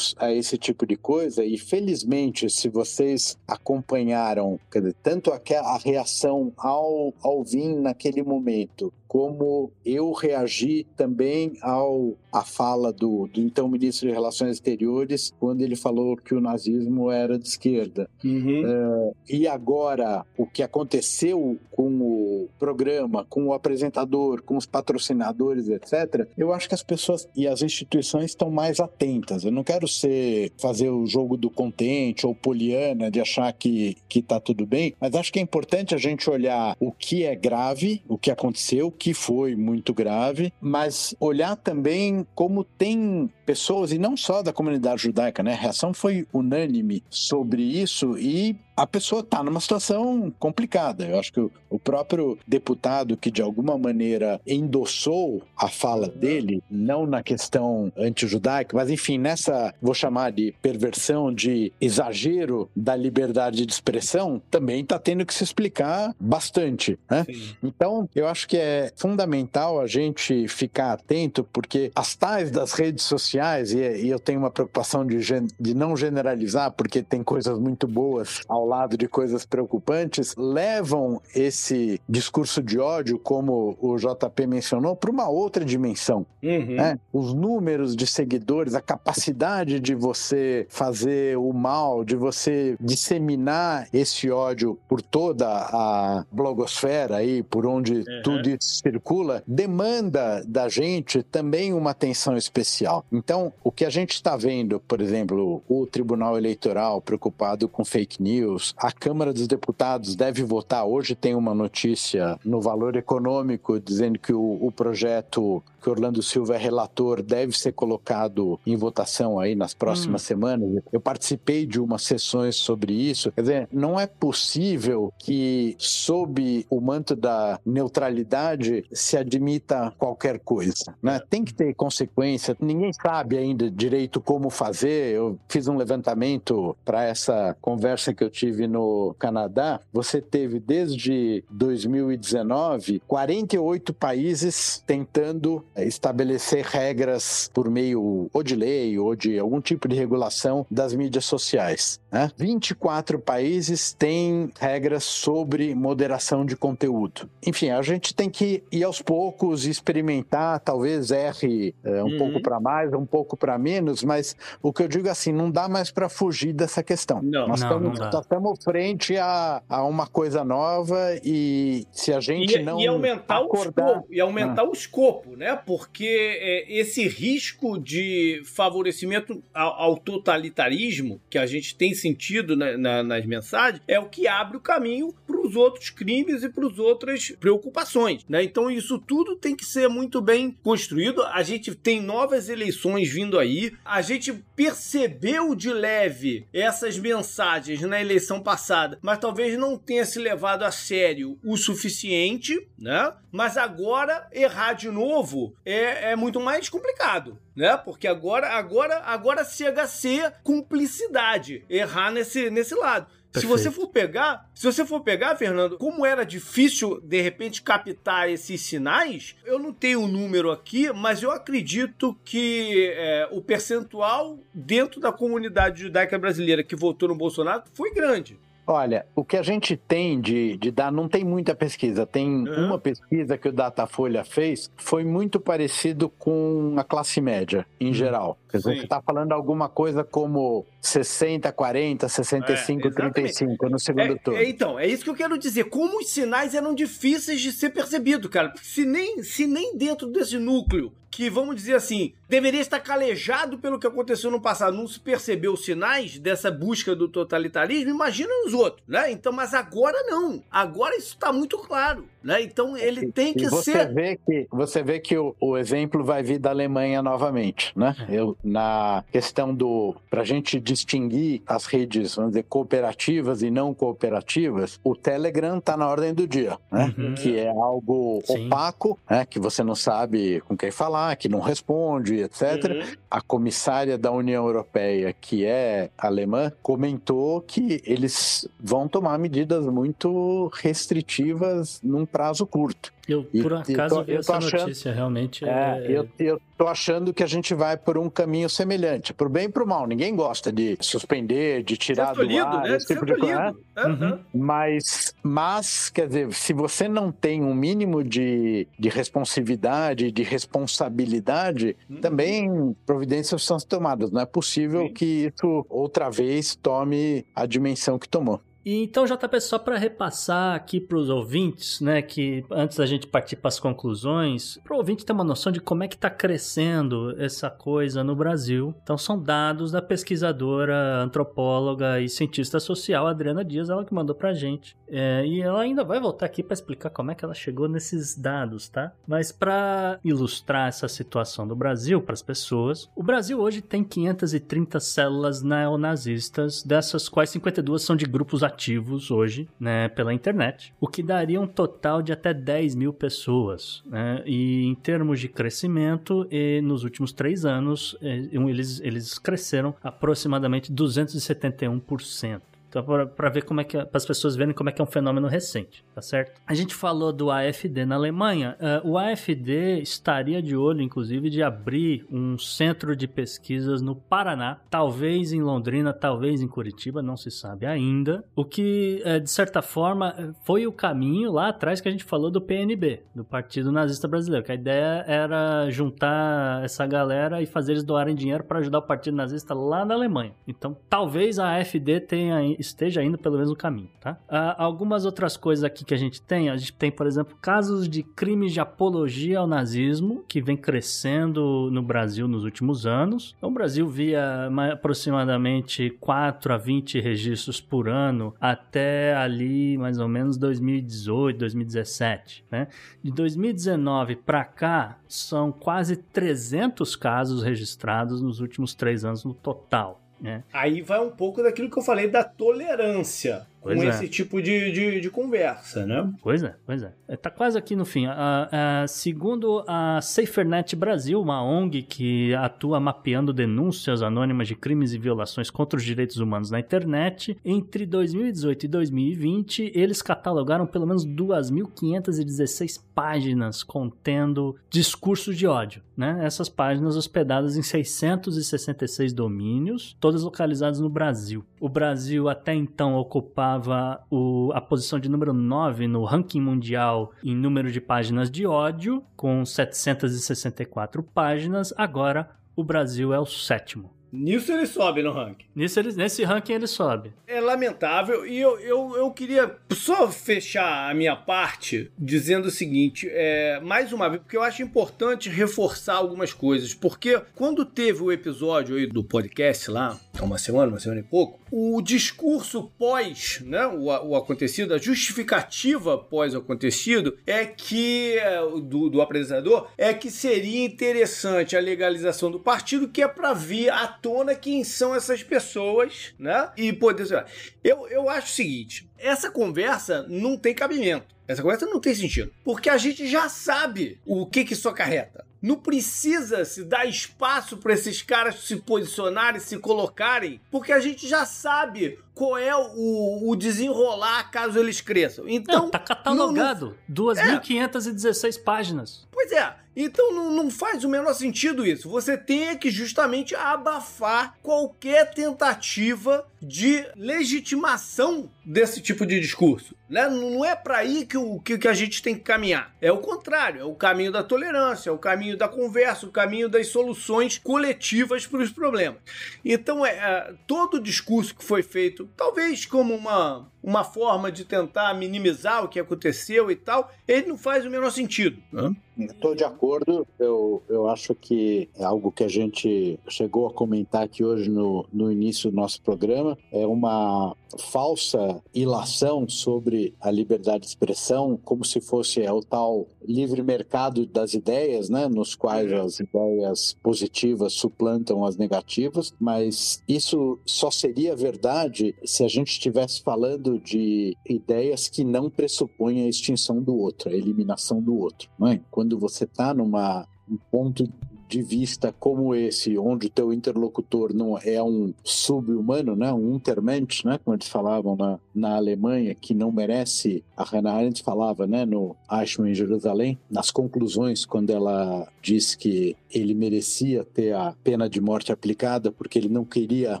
a esse tipo de coisa e, felizmente, se vocês acompanharam dizer, tanto a, a reação ao, ao Vim naquele momento, como eu reagi também ao a fala do, do, então ministro de Relações Exteriores quando ele falou que o nazismo era de esquerda. Uhum. Uh, e agora o que aconteceu com o programa, com o apresentador, com os patrocinadores, etc. Eu acho que as pessoas e as instituições estão mais atentas. Eu não quero ser fazer o jogo do contente ou poliana de achar que que está tudo bem, mas acho que é importante a gente olhar o que é grave, o que aconteceu, que foi muito grave, mas olhar também como tem pessoas, e não só da comunidade judaica, né? A reação foi unânime sobre isso e a pessoa está numa situação complicada. Eu acho que o próprio deputado que de alguma maneira endossou a fala dele, não na questão anti-judaica, mas enfim, nessa, vou chamar de perversão, de exagero da liberdade de expressão, também está tendo que se explicar bastante. Né? Então, eu acho que é fundamental a gente ficar atento, porque as tais das redes sociais sociais, e, e eu tenho uma preocupação de, de não generalizar, porque tem coisas muito boas ao lado de coisas preocupantes, levam esse discurso de ódio, como o JP mencionou, para uma outra dimensão. Uhum. Né? Os números de seguidores, a capacidade de você fazer o mal, de você disseminar esse ódio por toda a blogosfera aí, por onde uhum. tudo isso circula, demanda da gente também uma atenção especial. Então, o que a gente está vendo, por exemplo, o Tribunal Eleitoral preocupado com fake news, a Câmara dos Deputados deve votar. Hoje tem uma notícia no Valor Econômico dizendo que o, o projeto que Orlando Silva é relator deve ser colocado em votação aí nas próximas hum. semanas. Eu participei de umas sessões sobre isso. Quer dizer, não é possível que, sob o manto da neutralidade, se admita qualquer coisa. Né? Tem que ter consequência. Ninguém sabe ainda direito como fazer. Eu fiz um levantamento para essa conversa que eu tive no Canadá. Você teve desde 2019 48 países tentando estabelecer regras por meio ou de lei ou de algum tipo de regulação das mídias sociais. Né? 24 países têm regras sobre moderação de conteúdo. Enfim, a gente tem que ir aos poucos experimentar, talvez erre é, um uhum. pouco para mais, um pouco para menos, mas o que eu digo é assim, não dá mais para fugir dessa questão. Não, nós, estamos, não nós estamos frente a, a uma coisa nova e se a gente e, não e aumentar acordar... o escopo, e aumentar ah. o escopo, né? Porque é, esse risco de favorecimento ao, ao, totalitarismo que a gente tem sentido na, na, nas mensagens é o que abre o caminho para os outros crimes e para as outras preocupações, né? Então isso tudo tem que ser muito bem construído. A gente tem novas eleições vindo aí. A gente percebeu de leve essas mensagens na eleição passada, mas talvez não tenha se levado a sério o suficiente, né? Mas agora errar de novo é, é muito mais complicado, né? Porque agora, agora, agora chega a ser cumplicidade errar nesse, nesse lado. Perfeito. Se você for pegar, se você for pegar, Fernando, como era difícil de repente captar esses sinais, eu não tenho o um número aqui, mas eu acredito que é, o percentual dentro da comunidade judaica brasileira que votou no Bolsonaro foi grande. Olha, o que a gente tem de, de dar, não tem muita pesquisa. Tem uhum. uma pesquisa que o Datafolha fez, foi muito parecido com a classe média, em uhum. geral. Quer dizer, você está falando alguma coisa como 60, 40, 65, é, 35 no segundo é, turno. É, então, é isso que eu quero dizer. Como os sinais eram difíceis de ser percebido, cara. Se nem, se nem dentro desse núcleo que, vamos dizer assim, deveria estar calejado pelo que aconteceu no passado, não se percebeu os sinais dessa busca do totalitarismo, imagina nos outros, né? Então, mas agora não. Agora isso está muito claro, né? Então ele tem que você ser. Vê que, você vê que o, o exemplo vai vir da Alemanha novamente, né? É. Eu, na questão do. Para a gente distinguir as redes, vamos dizer, cooperativas e não cooperativas, o Telegram está na ordem do dia, né? Uhum. Que é algo Sim. opaco, né? Que você não sabe com quem falar que não responde, etc. Uhum. A comissária da União Europeia, que é alemã, comentou que eles vão tomar medidas muito restritivas num prazo curto. Eu, por acaso, eu tô, vi essa achando, notícia, realmente. É, é... Eu, eu tô achando que a gente vai por um caminho semelhante, pro bem e pro mal. Ninguém gosta de suspender, de tirar do ar, né? esse tipo de coisa. Uhum. Mas, mas, quer dizer, se você não tem um mínimo de, de responsividade, de responsabilidade, uhum. também providências são tomadas. Não é possível Sim. que isso outra vez tome a dimensão que tomou. Então, JP, só para repassar aqui para os ouvintes, né, que antes da gente partir para as conclusões, para o ouvinte ter uma noção de como é que está crescendo essa coisa no Brasil. Então, são dados da pesquisadora, antropóloga e cientista social Adriana Dias, ela que mandou para a gente. É, e ela ainda vai voltar aqui para explicar como é que ela chegou nesses dados, tá? Mas para ilustrar essa situação do Brasil para as pessoas, o Brasil hoje tem 530 células neonazistas, dessas quais 52 são de grupos ativos ativos hoje, né, pela internet, o que daria um total de até 10 mil pessoas. Né? E em termos de crescimento, nos últimos três anos, eles, eles cresceram aproximadamente 271%. Então, para ver como é que. as pessoas verem como é que é um fenômeno recente, tá certo? A gente falou do AFD na Alemanha. Uh, o AFD estaria de olho, inclusive, de abrir um centro de pesquisas no Paraná, talvez em Londrina, talvez em Curitiba, não se sabe ainda. O que, uh, de certa forma, foi o caminho lá atrás que a gente falou do PNB, do Partido Nazista Brasileiro, que a ideia era juntar essa galera e fazer eles doarem dinheiro para ajudar o Partido Nazista lá na Alemanha. Então, talvez a AfD tenha, esteja indo pelo mesmo caminho, tá? Uh, algumas outras coisas aqui que a gente tem, a gente tem, por exemplo, casos de crimes de apologia ao nazismo que vem crescendo no Brasil nos últimos anos. Então, o Brasil via aproximadamente 4 a 20 registros por ano até ali mais ou menos 2018, 2017, né? De 2019 para cá são quase 300 casos registrados nos últimos três anos no total. Né? Aí vai um pouco daquilo que eu falei da tolerância pois com é. esse tipo de, de, de, conversa, né? Pois é, pois é. é. Tá quase aqui no fim. Uh, uh, segundo a SaferNet Brasil, uma ONG que atua mapeando denúncias anônimas de crimes e violações contra os direitos humanos na internet, entre 2018 e 2020, eles catalogaram pelo menos 2.516 páginas contendo discursos de ódio. Né? Essas páginas hospedadas em 666 domínios, todas localizadas no Brasil. O Brasil até então ocupava ocupava o, a posição de número 9 no ranking mundial em número de páginas de ódio, com 764 páginas. Agora, o Brasil é o sétimo. Nisso ele sobe no ranking. Nisso ele, nesse ranking ele sobe. É lamentável. E eu, eu, eu queria só fechar a minha parte dizendo o seguinte: é, mais uma vez, porque eu acho importante reforçar algumas coisas. Porque quando teve o episódio aí do podcast lá, há uma semana, uma semana e pouco, o discurso pós né, o, o acontecido, a justificativa pós o acontecido é que, é, do, do apresentador, é que seria interessante a legalização do partido, que é para vir à tona quem são essas pessoas, né? E poder. Eu, eu acho o seguinte: essa conversa não tem cabimento. Essa conversa não tem sentido. Porque a gente já sabe o que, que isso acarreta. Não precisa se dar espaço para esses caras se posicionarem, se colocarem, porque a gente já sabe qual é o, o desenrolar caso eles cresçam. Então, não, tá catalogado. Não, não... 2.516 é. páginas. Pois é. Então não, não faz o menor sentido isso. Você tem que justamente abafar qualquer tentativa de legitimação desse tipo de discurso. Né? Não é para aí que, o, que, que a gente tem que caminhar. É o contrário. É o caminho da tolerância, é o caminho da conversa, o caminho das soluções coletivas para os problemas. Então, é, é, todo discurso que foi feito, talvez como uma, uma forma de tentar minimizar o que aconteceu e tal, ele não faz o menor sentido. Né? Estou de acordo. Eu, eu acho que é algo que a gente chegou a comentar aqui hoje no, no início do nosso programa. É uma falsa ilação sobre a liberdade de expressão, como se fosse é, o tal livre mercado das ideias, né, nos quais as ideias positivas suplantam as negativas, mas isso só seria verdade se a gente estivesse falando de ideias que não pressupõem a extinção do outro, a eliminação do outro. Né? Quando você está numa um ponto de vista como esse, onde o teu interlocutor não é um sub-humano, né, um Untermensch, né, como eles falavam na, na Alemanha, que não merece, a Hannah Arendt falava, né, no Eichmann em Jerusalém, nas conclusões, quando ela diz que ele merecia ter a pena de morte aplicada porque ele não queria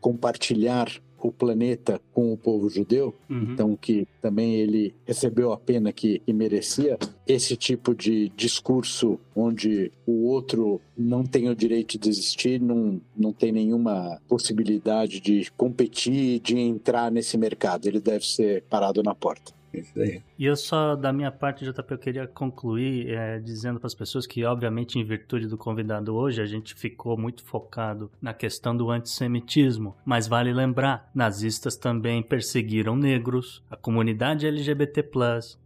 compartilhar o planeta com o povo judeu, uhum. então que também ele recebeu a pena que, que, merecia. Esse tipo de discurso onde o outro não tem o direito de existir, não, não tem nenhuma possibilidade de competir, de entrar nesse mercado, ele deve ser parado na porta. E eu só, da minha parte, JP, eu queria concluir é, dizendo para as pessoas que, obviamente, em virtude do convidado hoje, a gente ficou muito focado na questão do antissemitismo. Mas vale lembrar, nazistas também perseguiram negros, a comunidade LGBT+,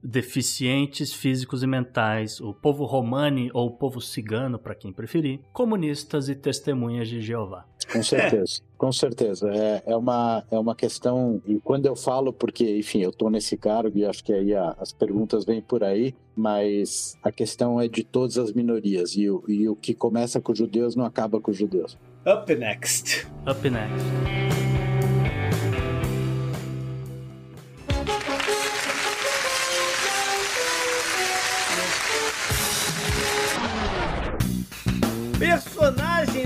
deficientes físicos e mentais, o povo romani ou o povo cigano, para quem preferir, comunistas e testemunhas de Jeová. Com certeza. Com certeza, é, é, uma, é uma questão, e quando eu falo, porque, enfim, eu estou nesse cargo e acho que aí a, as perguntas vêm por aí, mas a questão é de todas as minorias, e, e o que começa com os judeus não acaba com os judeus. Up next. Up next.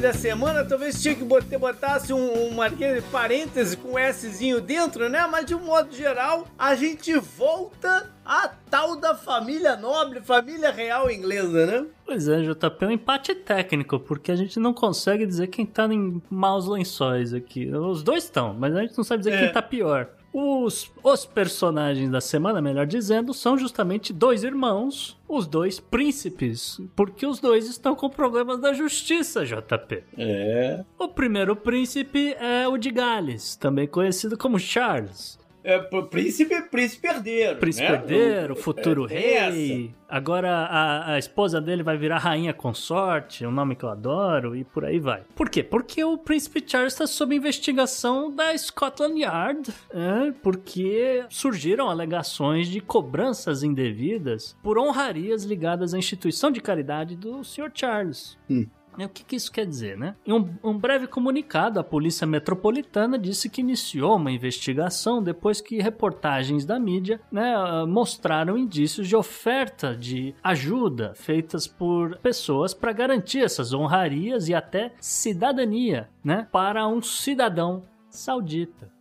Da semana, talvez tinha que botar, botasse um, um aquele parêntese com um Szinho dentro, né? Mas de um modo geral, a gente volta à tal da família nobre, família real inglesa, né? Pois é, JP, é um empate técnico, porque a gente não consegue dizer quem tá em maus lençóis aqui. Os dois estão, mas a gente não sabe dizer É. quem tá pior. Os, os personagens da semana, melhor dizendo, são justamente dois irmãos, os dois príncipes, porque os dois estão com problemas da justiça, JP. É. O primeiro príncipe é o de Gales, também conhecido como Charles. É, pr- príncipe, príncipe herdeiro. Príncipe né? herdeiro, futuro é, rei. Agora a, a esposa dele vai virar rainha consorte, um nome que eu adoro, e por aí vai. Por quê? Porque o príncipe Charles está sob investigação da Scotland Yard, é, porque surgiram alegações de cobranças indevidas por honrarias ligadas à instituição de caridade do Sr. Charles. É, O que, que isso quer dizer, né? Em um, um breve comunicado, a Polícia Metropolitana disse que iniciou uma investigação depois que reportagens da mídia né, ah, mostraram indícios de oferta de ajuda feitas por pessoas para garantir essas honrarias e até cidadania né, para um cidadão saudita.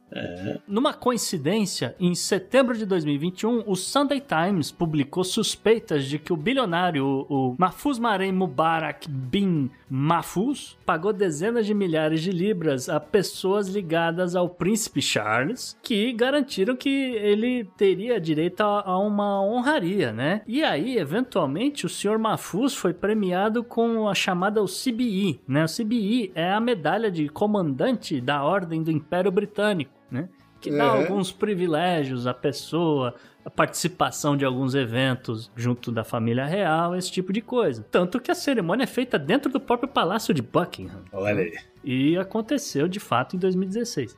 Numa coincidência, em setembro de 2021, o Sunday Times publicou suspeitas de que o bilionário, o Mahfouz Marem Mubarak bin Mahfouz, pagou dezenas de milhares de libras a pessoas ligadas ao príncipe Charles, que garantiram que ele teria direito a, uma honraria, né? E aí, eventualmente, o senhor Mahfouz foi premiado com a chamada o CBI, né? O CBI é a medalha de comandante da Ordem do Império Britânico? Que dá Uhum. alguns privilégios à pessoa, a participação de alguns eventos junto da família real, esse tipo de coisa. Tanto que a cerimônia é feita dentro do próprio Palácio de Buckingham. Olha aí. E aconteceu de fato em 2016.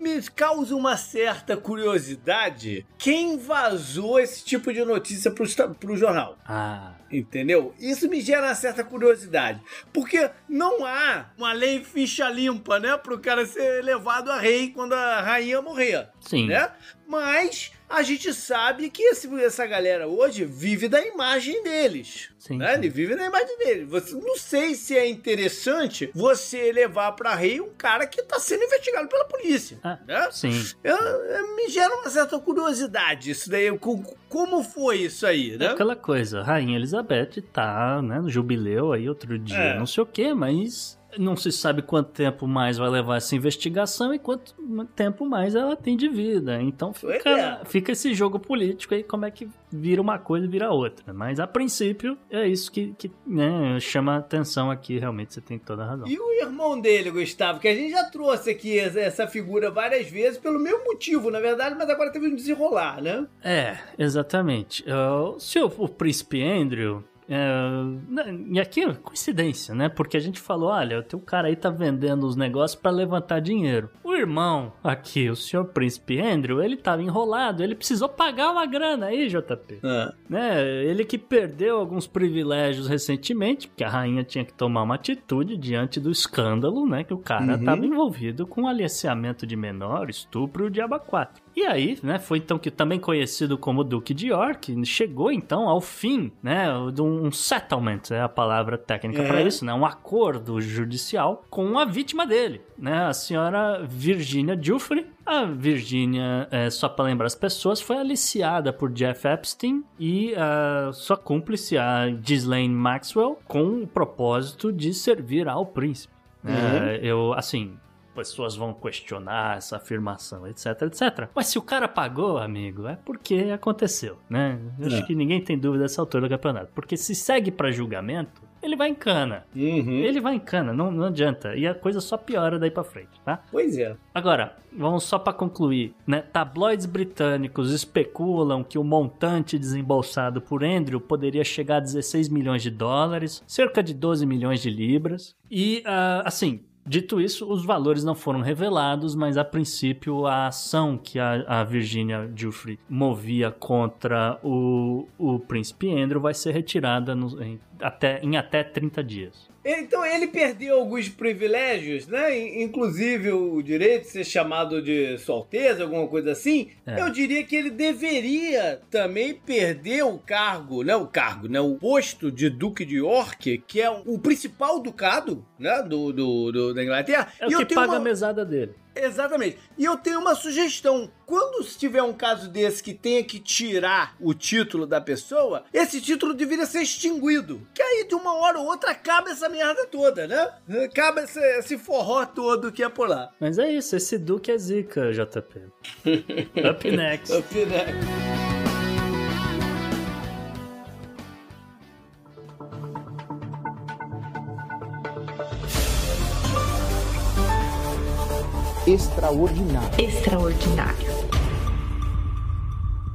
Me causa uma certa curiosidade quem vazou esse tipo de notícia pro, esta- pro jornal. Ah, Entendeu? Isso me gera uma certa curiosidade. Porque não há uma lei ficha limpa, né? Pro cara ser levado a rei quando a rainha morrer. sim. Né? Mas a gente sabe que esse- essa galera hoje vive da imagem deles. Sim, né? sim. Ele vive da imagem deles. Você, não sei se é interessante você levar pra rei um cara que tá sendo investigado pela polícia. Ah, né? Sim. Eu- eu- me gera uma certa curiosidade isso daí. co- Como foi isso aí, É né? aquela coisa, Rainha Elizabeth tá, né, no jubileu aí outro dia, É. não sei o que, mas não se sabe quanto tempo mais vai levar essa investigação e quanto tempo mais ela tem de vida. Então fica, é. fica esse jogo político aí, como é que vira uma coisa e vira outra. Mas a princípio é isso que, que né, chama a atenção aqui, realmente você tem toda a razão. E o irmão dele, Gustavo, que a gente já trouxe aqui essa, essa figura várias vezes pelo mesmo motivo, na verdade, mas agora teve um desenrolar, né? É, exatamente. Uh, se o, o príncipe Andrew. É, né, e aqui é coincidência, né? Porque a gente falou: olha, o teu cara aí tá vendendo os negócios pra levantar dinheiro. O irmão aqui, o senhor príncipe Andrew, ele tava enrolado, ele precisou pagar uma grana aí, JP. Né? Ele que perdeu alguns privilégios recentemente, porque a rainha tinha que tomar uma atitude diante do escândalo, né? Que o cara Uhum. estava envolvido com aliciamento de menor, estupro e o diabo 4. E aí, né, foi então que também conhecido como Duque de York, chegou então ao fim, né, de um settlement, é a palavra técnica É. para isso, né, um acordo judicial com a vítima dele, né, a senhora Virginia Giuffre. A Virginia, é, só para lembrar as pessoas, foi aliciada por Jeff Epstein e a sua cúmplice, a Ghislaine Maxwell, com o propósito de servir ao príncipe. né. Eu, assim, pessoas vão questionar essa afirmação, etc, etc. Mas se o cara pagou, amigo, é porque aconteceu, né? Eu acho É. que ninguém tem dúvida dessa altura do campeonato. Porque se segue pra julgamento, ele vai em cana. Uhum. Ele vai em cana, não, não adianta. E a coisa só piora daí pra frente, tá? Pois é. Agora, vamos só pra concluir, né? Tabloides britânicos especulam que o montante desembolsado por Andrew poderia chegar a 16 milhões de dólares, cerca de 12 milhões de libras. E, ah, assim, dito isso, os valores não foram revelados, mas a princípio a ação que a, a Virginia Giuffre movia contra o, o príncipe Andrew vai ser retirada no- em, até, em até 30 dias. Então ele perdeu alguns privilégios, né? Inclusive o direito de ser chamado de Sua Alteza, alguma coisa assim. É. Eu diria que ele deveria também perder o cargo, né? O cargo, né? O posto de Duque de York, que é o principal ducado, né? Do, do, do da Inglaterra. É o e que paga uma... a mesada dele. Exatamente. E eu tenho uma sugestão. Quando tiver um caso desse que tenha que tirar o título da pessoa, esse título deveria ser extinguido. Que aí de uma hora ou outra acaba essa merda toda, né? Acaba esse, esse forró todo que é por lá. Mas é isso, esse Duque é zica, JP. Up next. Up next. Extraordinário. Extraordinário.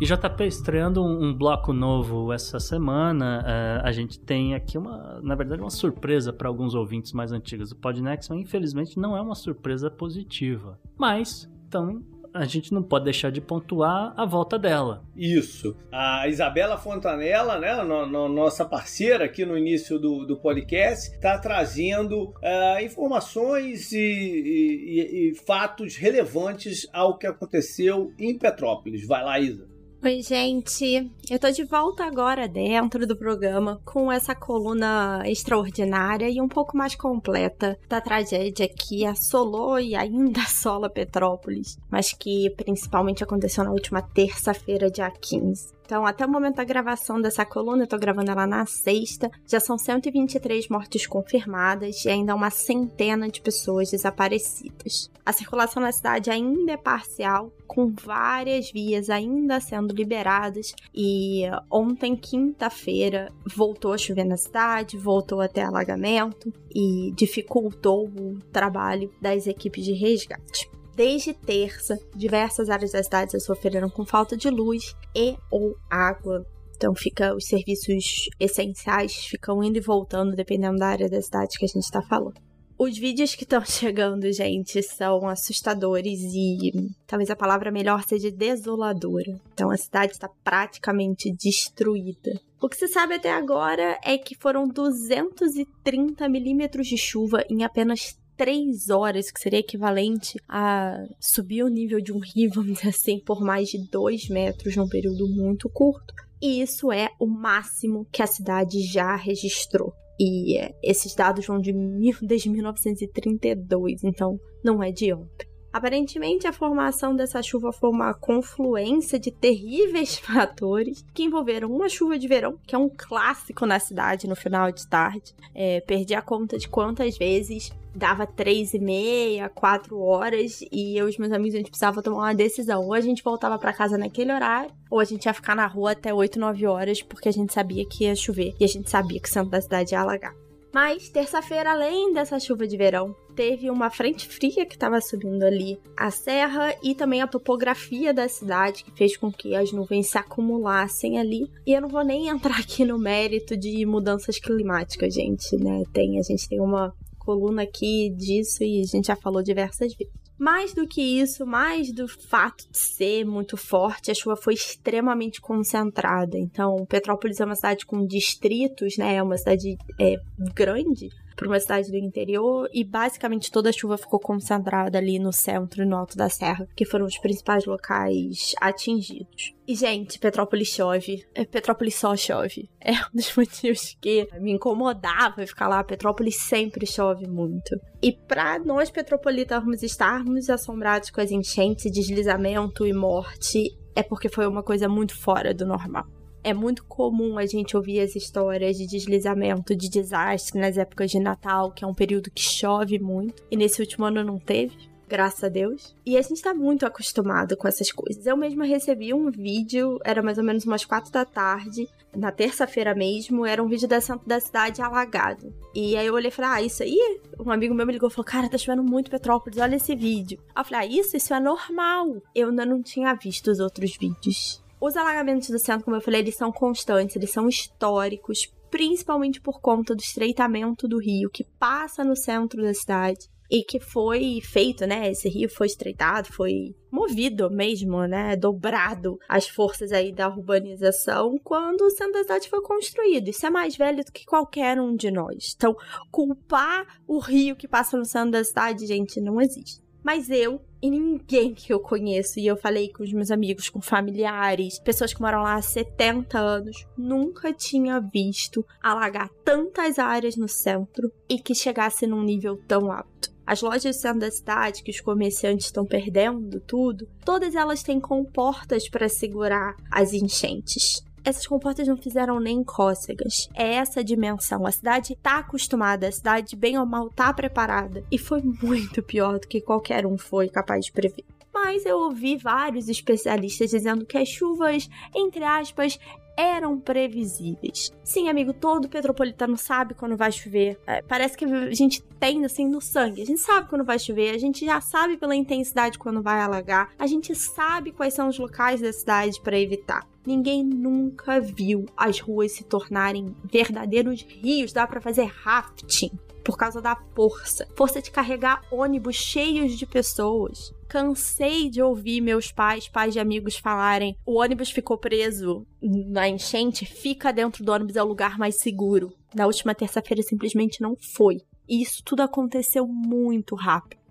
E JP estreando um, um, bloco novo essa semana, uh, a gente tem aqui uma, na verdade, uma surpresa para alguns ouvintes mais antigos do Podnext, mas infelizmente não é uma surpresa positiva. Mas, então, a gente não pode deixar de pontuar a volta dela. Isso. A Isabela Fontanella, né, no, no, nossa parceira aqui no início do, do podcast, está trazendo uh, informações e, e, e fatos relevantes ao que aconteceu em Petrópolis. Vai lá, Isa. Oi, gente. Eu tô de volta agora dentro do programa com essa coluna extraordinária e um pouco mais completa da tragédia que assolou e ainda assola Petrópolis, mas que principalmente aconteceu na última terça-feira, dia 15. Então, até o momento da gravação dessa coluna, eu tô gravando ela na sexta, já são 123 mortes confirmadas e ainda uma centena de pessoas desaparecidas. A circulação na cidade ainda é parcial, com várias vias ainda sendo liberadas. E ontem, quinta-feira, voltou a chover na cidade, voltou até alagamento e dificultou o trabalho das equipes de resgate. Desde terça, diversas áreas da cidade sofreram com falta de luz e ou água. Então fica os serviços essenciais ficam indo e voltando dependendo da área da cidade que a gente está falando. Os vídeos que estão chegando, gente, são assustadores e talvez a palavra melhor seja desoladora. Então a cidade está praticamente destruída. O que se sabe até agora é que foram 230 milímetros de chuva em apenas três horas, que seria equivalente a subir o nível de um rio, vamos dizer assim, por mais de dois metros num período muito curto. E isso é o máximo que a cidade já registrou. E é, esses dados vão de mil, desde 1932, então não é de ontem. Aparentemente, a formação dessa chuva foi uma confluência de terríveis fatores que envolveram uma chuva de verão, que é um clássico na cidade no final de tarde. É, perdi a conta de quantas vezes dava três e meia, quatro horas e eu e os meus amigos a gente precisava tomar uma decisão. Ou a gente voltava para casa naquele horário, ou a gente ia ficar na rua até 8, 9 horas porque a gente sabia que ia chover e a gente sabia que o centro da cidade ia alagar. Mas terça-feira, além dessa chuva de verão, teve uma frente fria que estava subindo ali a serra e também a topografia da cidade que fez com que as nuvens se acumulassem ali. E eu não vou nem entrar aqui no mérito de mudanças climáticas, gente, né? Tem a gente tem uma coluna aqui disso e a gente já falou diversas vezes. Mais do que isso, mais do fato de ser muito forte, a chuva foi extremamente concentrada. Então, Petrópolis é uma cidade com distritos, né? É uma cidade é, grande para uma cidade do interior e basicamente toda a chuva ficou concentrada ali no centro e no alto da serra, que foram os principais locais atingidos. E, gente, Petrópolis chove. É, Petrópolis só chove. É um dos motivos que me incomodava ficar lá. Petrópolis sempre chove muito. E para nós petropolitanos estarmos assombrados com as enchentes, deslizamento e morte, é porque foi uma coisa muito fora do normal. É muito comum a gente ouvir as histórias de deslizamento, de desastre nas épocas de Natal, que é um período que chove muito. E nesse último ano não teve, graças a Deus. E a gente tá muito acostumado com essas coisas. Eu mesma recebi um vídeo, era mais ou menos umas quatro da tarde, na terça-feira mesmo, era um vídeo da centro da cidade alagado. E aí eu olhei e falei, ah, isso aí? Um amigo meu me ligou e falou, cara, tá chovendo muito Petrópolis, olha esse vídeo. Eu falei, ah, isso? Isso é normal. Eu ainda não tinha visto os outros vídeos. Os alagamentos do centro, como eu falei, eles são constantes, eles são históricos, principalmente por conta do estreitamento do rio que passa no centro da cidade. e que foi feito, né? Esse rio foi estreitado, foi movido mesmo, né? Dobrado as forças aí da urbanização quando o centro da cidade foi construído. Isso é mais velho do que qualquer um de nós. Então, culpar o rio que passa no centro da cidade, gente, não existe. Mas eu e ninguém que eu conheço, e eu falei com os meus amigos, com familiares, pessoas que moram lá há 70 anos, nunca tinha visto alagar tantas áreas no centro e que chegasse num nível tão alto. As lojas do centro da cidade, que os comerciantes estão perdendo tudo, todas elas têm comportas para segurar as enchentes essas comportas não fizeram nem cócegas. É essa dimensão. A cidade tá acostumada, a cidade, bem ou mal, tá preparada. E foi muito pior do que qualquer um foi capaz de prever. Mas eu ouvi vários especialistas dizendo que as chuvas, entre aspas, eram previsíveis. Sim, amigo, todo petropolitano sabe quando vai chover. É, parece que a gente tem assim no sangue. A gente sabe quando vai chover, a gente já sabe pela intensidade quando vai alagar, a gente sabe quais são os locais da cidade para evitar. Ninguém nunca viu as ruas se tornarem verdadeiros rios, dá para fazer rafting por causa da força. Força de carregar ônibus cheios de pessoas. Cansei de ouvir meus pais, pais de amigos falarem: o ônibus ficou preso na enchente, fica dentro do ônibus, é o lugar mais seguro. Na última terça-feira simplesmente não foi. E isso tudo aconteceu muito rápido.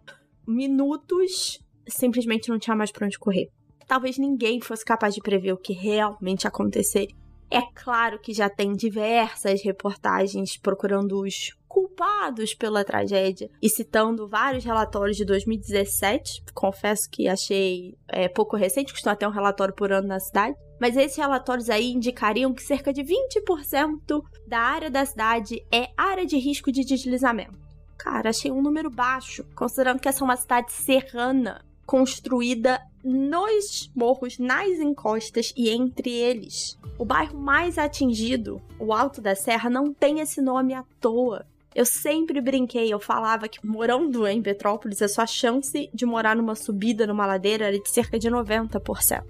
Minutos, simplesmente não tinha mais para onde correr. Talvez ninguém fosse capaz de prever o que realmente aconteceria. É claro que já tem diversas reportagens procurando os culpados pela tragédia e citando vários relatórios de 2017. Confesso que achei é, pouco recente, costuma ter um relatório por ano na cidade. Mas esses relatórios aí indicariam que cerca de 20% da área da cidade é área de risco de deslizamento. Cara, achei um número baixo, considerando que essa é uma cidade serrana, construída nos morros, nas encostas e entre eles. O bairro mais atingido, o Alto da Serra, não tem esse nome à toa. Eu sempre brinquei, eu falava que morando em Petrópolis, a sua chance de morar numa subida, numa ladeira, era de cerca de 90%.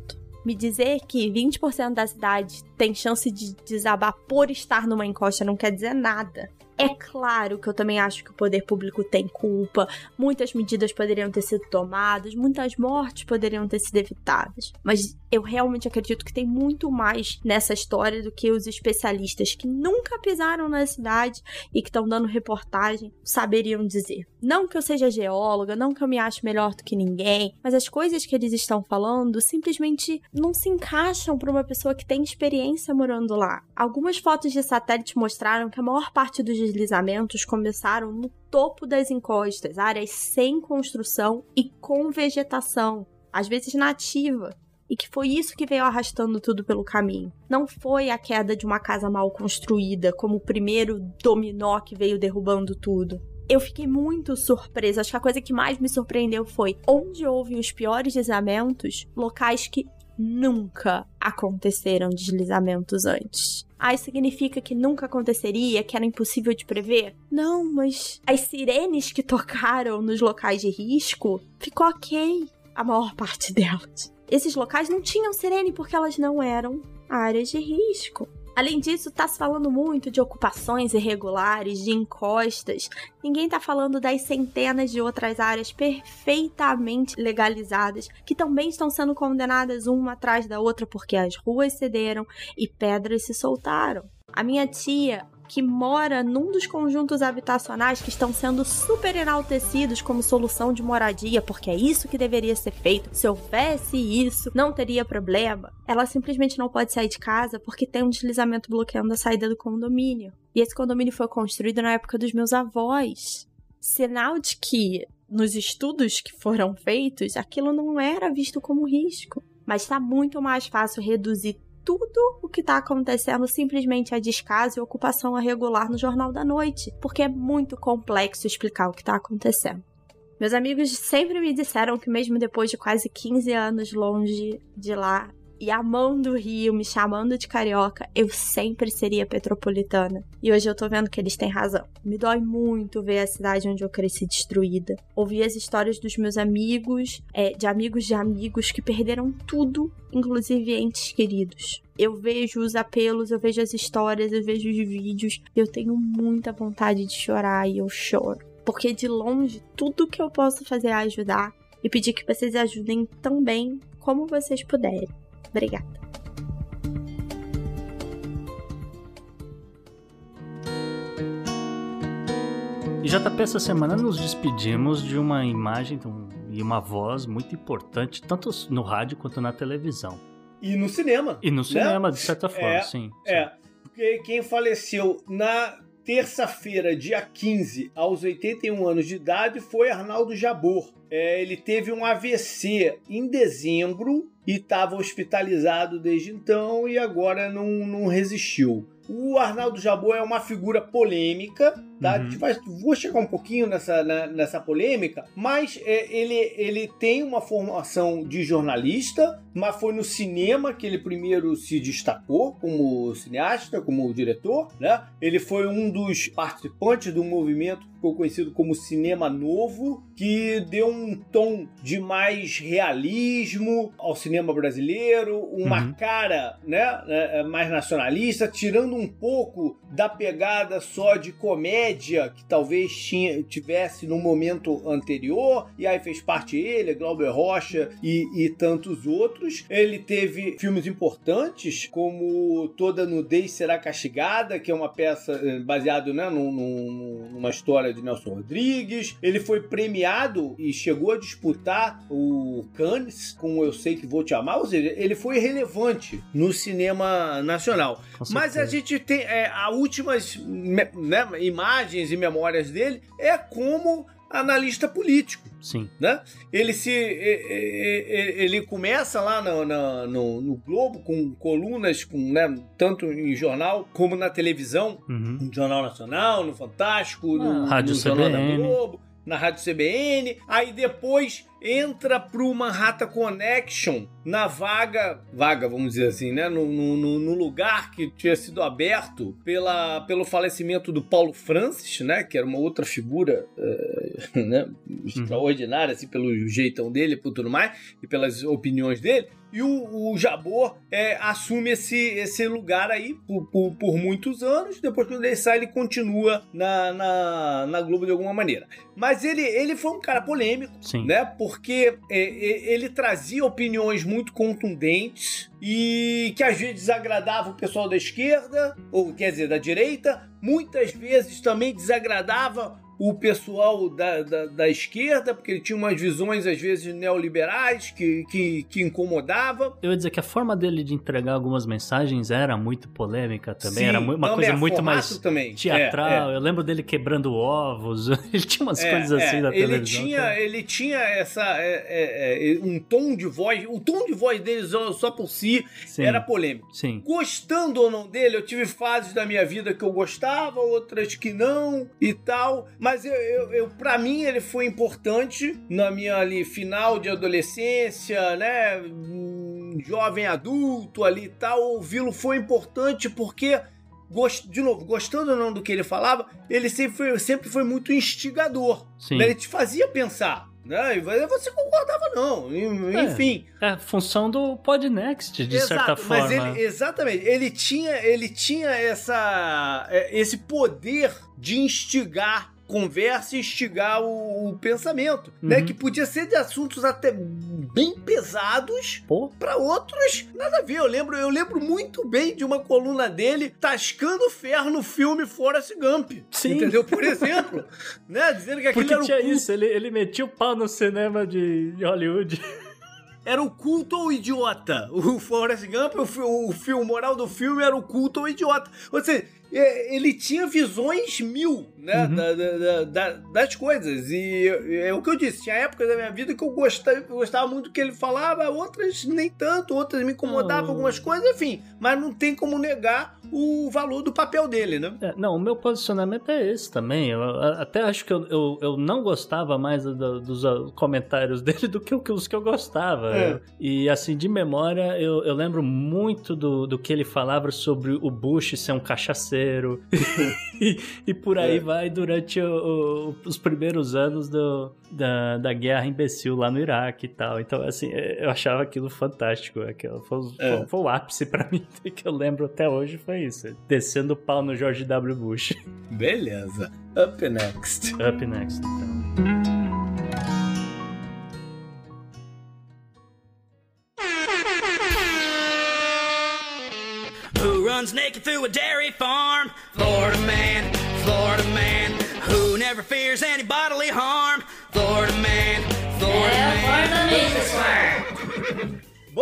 Me dizer que 20% da cidade tem chance de desabar por estar numa encosta não quer dizer nada. É claro que eu também acho que o poder público tem culpa, muitas medidas poderiam ter sido tomadas, muitas mortes poderiam ter sido evitadas, mas eu realmente acredito que tem muito mais nessa história do que os especialistas que nunca pisaram na cidade e que estão dando reportagem saberiam dizer. Não que eu seja geóloga, não que eu me ache melhor do que ninguém, mas as coisas que eles estão falando simplesmente não se encaixam para uma pessoa que tem experiência morando lá. Algumas fotos de satélite mostraram que a maior parte dos deslizamentos começaram no topo das encostas, áreas sem construção e com vegetação, às vezes nativa e que foi isso que veio arrastando tudo pelo caminho. Não foi a queda de uma casa mal construída, como o primeiro dominó que veio derrubando tudo. Eu fiquei muito surpresa. Acho que a coisa que mais me surpreendeu foi onde houve os piores deslizamentos, locais que nunca aconteceram deslizamentos antes. Isso significa que nunca aconteceria, que era impossível de prever? Não, mas as sirenes que tocaram nos locais de risco ficou ok a maior parte delas esses locais não tinham sirene porque elas não eram áreas de risco. Além disso, está se falando muito de ocupações irregulares, de encostas. Ninguém está falando das centenas de outras áreas perfeitamente legalizadas que também estão sendo condenadas uma atrás da outra porque as ruas cederam e pedras se soltaram. A minha tia que mora num dos conjuntos habitacionais que estão sendo super enaltecidos como solução de moradia, porque é isso que deveria ser feito. Se houvesse isso, não teria problema. Ela simplesmente não pode sair de casa porque tem um deslizamento bloqueando a saída do condomínio. E esse condomínio foi construído na época dos meus avós. Sinal de que nos estudos que foram feitos, aquilo não era visto como risco. Mas está muito mais fácil reduzir tudo o que está acontecendo simplesmente a descaso e ocupação irregular no Jornal da Noite, porque é muito complexo explicar o que está acontecendo. Meus amigos sempre me disseram que, mesmo depois de quase 15 anos longe de lá, e amando o Rio, me chamando de carioca, eu sempre seria petropolitana. E hoje eu tô vendo que eles têm razão. Me dói muito ver a cidade onde eu cresci destruída. Ouvir as histórias dos meus amigos, é, de amigos de amigos que perderam tudo, inclusive entes queridos. Eu vejo os apelos, eu vejo as histórias, eu vejo os vídeos, eu tenho muita vontade de chorar e eu choro. porque de longe tudo que eu posso fazer é ajudar e pedir que vocês ajudem tão bem como vocês puderem. Obrigada. E JP, essa semana nos despedimos de uma imagem e uma voz muito importante, tanto no rádio quanto na televisão. E no cinema. E no né? cinema, de certa forma, É, sim. É, porque quem faleceu na terça-feira, dia 15, aos 81 anos de idade, foi Arnaldo Jabor. É, ele teve um AVC em dezembro e estava hospitalizado desde então e agora não, não resistiu. O Arnaldo Jabor é uma figura polêmica, tá? Uhum. Vai, vou chegar um pouquinho nessa, na- nessa polêmica, mas é, ele, ele tem uma formação de jornalista, mas foi no cinema que ele primeiro se destacou como cineasta, como diretor, né? Ele foi um dos participantes do movimento ficou conhecido como Cinema Novo, que deu um tom de mais realismo ao cinema brasileiro, uma Uhum. cara, né, é, mais nacionalista, tirando um pouco da pegada só de comédia que talvez tinha, tivesse no momento anterior, e aí fez parte ele, Glauber Rocha e, e tantos outros. Ele teve filmes importantes, como Toda Nudez Será Castigada, que é uma peça eh, baseada né, num- num- numa história de Nelson Rodrigues. Ele foi premiado e chegou a disputar o Cannes com Eu Sei Que Vou Te Amar, ou seja, ele foi relevante no cinema nacional. Mas a gente tem é, as últimas né, imagens e memórias dele é como analista político. Sim. Né? Ele se ele começa lá no, no- no- no Globo com colunas com né, tanto em jornal como na televisão Uhum. no Jornal Nacional, no Fantástico, no, Ah, Rádio no Jornal da CBN. Globo, na Rádio CBN. Aí depois entra pro Manhattan Connection na vaga, vaga, vamos dizer assim, né? No, no- no- lugar que tinha sido aberto pela, pelo falecimento do Paulo Francis, né? Que era uma outra figura eh, né, extraordinária, assim, pelo jeitão dele e por tudo mais, e pelas opiniões dele. E o, o Jabor é, assume esse, esse lugar aí por, por, por muitos anos. Depois, quando ele sai, ele continua na, na, na Globo de alguma maneira. Mas ele, ele foi um cara polêmico, Sim. né? Porque é, é, ele trazia opiniões muito contundentes e que às vezes desagradava o pessoal da esquerda, ou quer dizer, da direita. Muitas vezes também desagradava o pessoal da, da, da esquerda, porque ele tinha umas visões, às vezes, neoliberais que, que, que incomodava. Eu ia dizer que a forma dele de entregar algumas mensagens era muito polêmica também. Sim, era uma também, coisa a muito mais também. teatral. É, é. Eu lembro dele quebrando ovos. Ele tinha umas É, coisas assim é, na ele televisão. Tinha, que- ele tinha essa é, é, é, um tom de voz, o tom de voz dele só, só por si Sim, era polêmico. sim. Gostando ou não dele, eu tive fases da minha vida que eu gostava, outras que não e tal. Mas eu, eu, eu para mim ele foi importante na minha ali final de adolescência, né, hum, jovem adulto ali e tal. Ouvi-lo foi importante porque de novo, gostando ou não do que ele falava, ele sempre foi, sempre foi muito instigador. Sim. né? Ele te fazia pensar. Né? E você concordava, não. É. Enfim. É a função do Podnext, de certa Exato, forma. Mas ele, exatamente, ele tinha, ele tinha essa, é, esse poder de instigar conversa e instigar o, o pensamento, né? Uhum. Que podia ser de assuntos até bem pesados para outros nada a ver. Eu lembro, eu lembro muito bem de uma coluna dele tascando ferro no filme Forrest Gump. Sim. Entendeu? Por exemplo, né? Dizendo que aquilo porque era o tinha culto, isso, ele, ele metia o pau no cinema de, Hollywood. era o culto ao idiota. O Forrest Gump, o, o, fi- o moral do filme era o culto ao idiota. Ou seja, é, ele tinha visões mil, né, Uhum. da- da- da- da- das coisas. E é o que eu disse, tinha épocas da minha vida que eu gostava, gostava muito do que ele falava, outras nem tanto, outras me incomodavam Oh. algumas coisas, enfim. Mas não tem como negar o valor do papel dele, né? É, não, o meu posicionamento é esse também. Eu, até acho que eu, eu, eu não gostava mais do- dos ah, comentários dele do que os que eu gostava. É. E assim, de memória, eu, eu lembro muito do, do que ele falava sobre o Bush ser um cachaceiro. e, e, por aí é. vai durante o, o, os primeiros anos do, da, da guerra imbecil lá no Iraque e tal. Então, assim, é, eu achava aquilo fantástico. Aquilo foi, é. foi, foi o ápice para mim que eu lembro até hoje. Foi isso. Descendo o pau no George W. Bush. Beleza. Up next. Up next, então. runs naked through a dairy farm. Florida man, Florida man, who never fears any bodily harm. Florida man,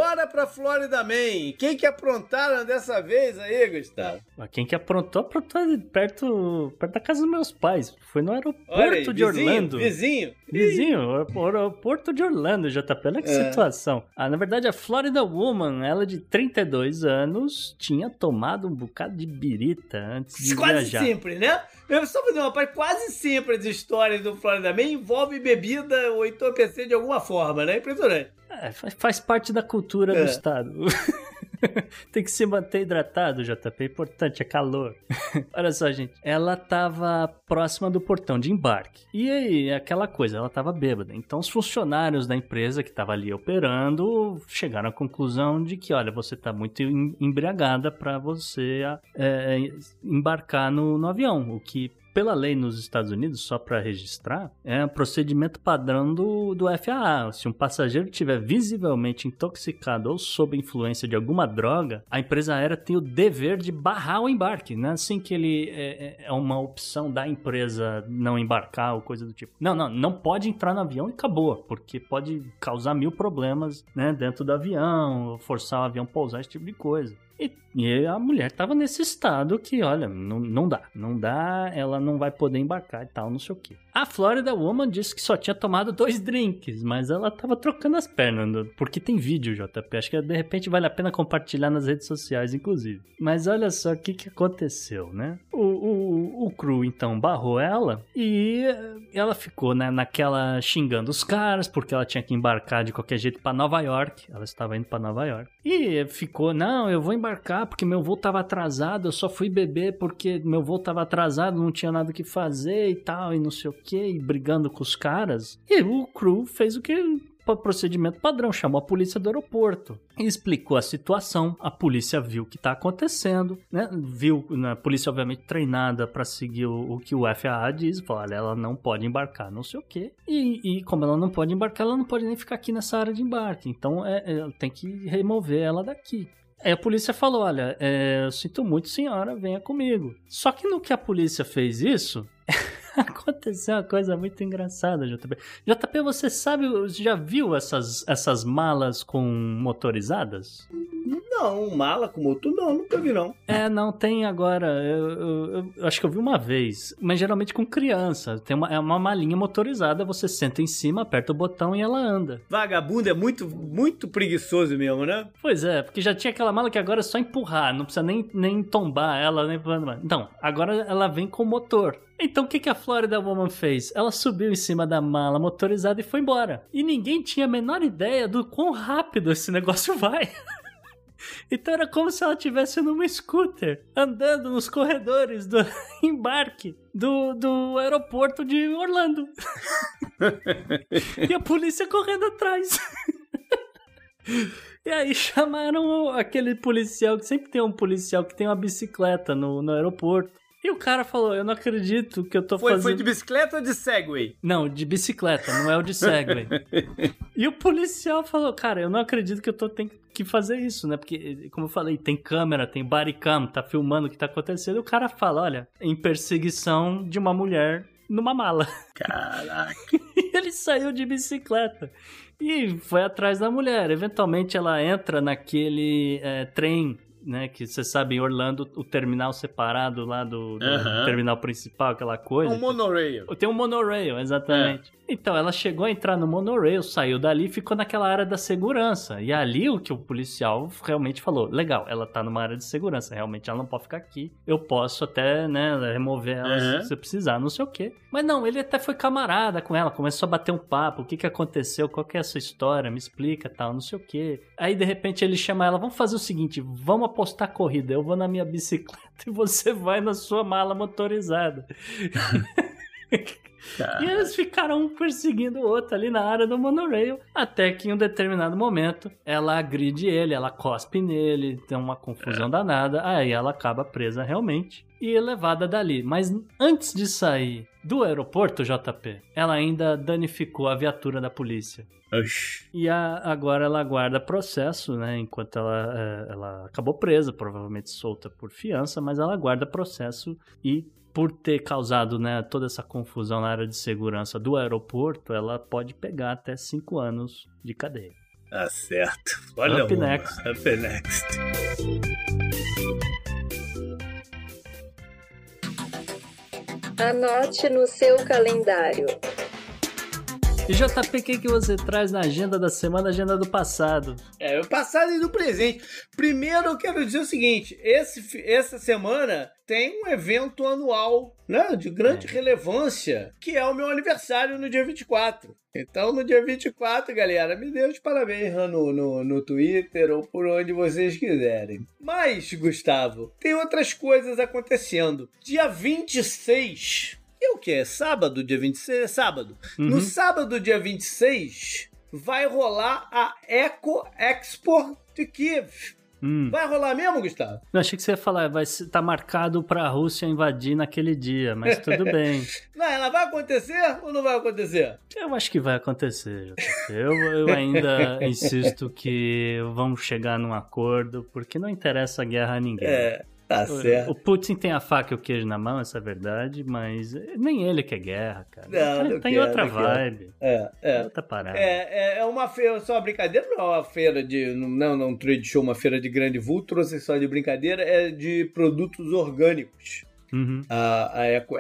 Bora pra Florida Man. Quem que aprontaram dessa vez aí, Gustavo? Quem que aprontou, aprontou perto, perto da casa dos meus pais. Foi no aeroporto aí, de vizinho, Orlando. Vizinho. Vizinho, aeroporto de Orlando, JP. Olha que é. situação. Ah, na verdade, a Florida Woman, ela de 32 anos, tinha tomado um bocado de birita antes de Quase viajar. Quase sempre, né? Eu só fazer uma parte, quase sempre as histórias do Florida Man envolvem bebida ou entorpecer de alguma forma, né? Impressionante. É, faz parte da cultura é. do estado. Tem que se manter hidratado, JP. É importante, é calor. Olha só, gente. Ela tava próxima do portão de embarque. E aí, aquela coisa, ela tava bêbada. Então, os funcionários da empresa que tava ali operando chegaram à conclusão de que, olha, você tá muito embriagada para você é, embarcar no, no avião. O que pela lei nos Estados Unidos, só para registrar, é um procedimento padrão do, do FAA. Se um passageiro estiver visivelmente intoxicado ou sob influência de alguma droga, a empresa aérea tem o dever de barrar o embarque. Não é assim que ele é, é, é uma opção da empresa não embarcar ou coisa do tipo. Não, não, não pode entrar no avião e acabou, porque pode causar mil problemas né, dentro do avião, forçar o avião a pousar, esse tipo de coisa. E, e, a mulher tava nesse estado que, olha, não, não dá, não dá, ela não vai poder embarcar e tal, não sei o que. A Florida Woman disse que só tinha tomado dois drinks, mas ela tava trocando as pernas, porque tem vídeo, JP. Acho que de repente vale a pena compartilhar nas redes sociais, inclusive. Mas olha só o que, que aconteceu, né? O, o, o crew então barrou ela e ela ficou né, naquela xingando os caras, porque ela tinha que embarcar de qualquer jeito para Nova York. Ela estava indo para Nova York. E ficou, não, eu vou embarcar porque meu voo tava atrasado, eu só fui beber porque meu voo tava atrasado, não tinha nada que fazer e tal, e não sei o que, e brigando com os caras. E o crew fez o que procedimento padrão, chamou a polícia do aeroporto explicou a situação. A polícia viu o que está acontecendo, né? Viu, né? a polícia obviamente treinada para seguir o, o, que o FAA diz, falou, olha, ela não pode embarcar, não sei o quê. E, e, como ela não pode embarcar, ela não pode nem ficar aqui nessa área de embarque. Então é, é tem que remover ela daqui. Aí a polícia falou: Olha, é, eu sinto muito, senhora, venha comigo. Só que no que a polícia fez isso, aconteceu uma coisa muito engraçada, JP. JP, você sabe, já viu essas, essas malas com motorizadas? Não, mala com motor não, nunca vi não. É, não, tem agora. Eu, eu, eu, acho que eu vi uma vez, mas geralmente com criança. Tem uma, é uma malinha motorizada, você senta em cima, aperta o botão e ela anda. Vagabundo é muito, muito preguiçoso mesmo, né? Pois é, porque já tinha aquela mala que agora é só empurrar, não precisa nem, nem tombar ela. Nem... Então, agora ela vem com motor. Então o que, que a Florida Woman fez? Ela subiu em cima da mala motorizada e foi embora. E ninguém tinha a menor ideia do quão rápido esse negócio vai. Então era como se ela estivesse numa scooter, andando nos corredores do embarque do, do aeroporto de Orlando. e a polícia correndo atrás. E aí chamaram aquele policial, que sempre tem um policial que tem uma bicicleta no, no aeroporto. E o cara falou: Eu não acredito que eu tô foi, fazendo. Foi de bicicleta ou de Segway? Não, de bicicleta, não é o de Segway. e o policial falou: Cara, eu não acredito que eu tô tendo que fazer isso, né? Porque, como eu falei, tem câmera, tem bodycam, tá filmando o que tá acontecendo. E o cara fala: Olha, em perseguição de uma mulher numa mala. Caraca. e ele saiu de bicicleta. E foi atrás da mulher. Eventualmente ela entra naquele é, trem né? Que você sabe, em Orlando, o terminal separado lá do, do terminal principal, aquela coisa. Um monorail. Tem um monorail, exatamente. É. Então, ela chegou a entrar no monorail, saiu dali e ficou naquela área da segurança. E ali o que o policial realmente falou: legal, ela tá numa área de segurança, realmente ela não pode ficar aqui. Eu posso até, né, remover ela uhum. se precisar, não sei o quê. Mas não, ele até foi camarada com ela, começou a bater um papo: o que que aconteceu, qual que é essa história, me explica tal, não sei o quê. Aí de repente ele chama ela: vamos fazer o seguinte, vamos apostar corrida, eu vou na minha bicicleta e você vai na sua mala motorizada. E eles ficaram um perseguindo o outro ali na área do monorail, até que em um determinado momento ela agride ele, ela cospe nele, tem uma confusão danada, aí ela acaba presa realmente e levada dali. Mas antes de sair do aeroporto, JP, ela ainda danificou a viatura da polícia. Oxi. E a- agora ela aguarda processo, né? Enquanto ela, é, ela acabou presa, provavelmente solta por fiança, mas ela aguarda processo e por ter causado né, toda essa confusão na área de segurança do aeroporto, ela pode pegar até cinco anos de cadeia. Tá certo. Olha Up next. Up next. Anote no seu calendário. E JP, o que, que você traz na agenda da semana, agenda do passado? É, o passado e do presente. Primeiro eu quero dizer o seguinte: esse, essa semana tem um evento anual né, de grande relevância, que é o meu aniversário no dia 24. Então, no dia 24, galera, me dê os parabéns no, no, no Twitter ou por onde vocês quiserem. Mas, Gustavo, tem outras coisas acontecendo. Dia 26. É o que? É sábado, dia 26? É sábado. No Uhum. sábado, dia 26, vai rolar a Eco Expo de Kiev. Hum. Vai rolar mesmo, Gustavo? Eu achei que você ia falar, vai estar tá marcado pra Rússia invadir naquele dia, mas tudo bem. Não, ela vai acontecer ou não vai acontecer? Eu acho que vai acontecer. Eu, eu ainda insisto que vamos chegar num acordo, porque não interessa a guerra a ninguém. É, tá O- certo. O Putin tem a faca e o queijo na mão, essa é verdade, mas nem ele quer guerra, cara. Não, tem não tem quer, outra não vibe, É, é. outra parada. É, é, é uma feira, só uma brincadeira, não é uma feira de. Não, não, um trade show, uma feira de grande vulto, trouxe só de brincadeira, é de produtos orgânicos. Uhum. a, a Eco.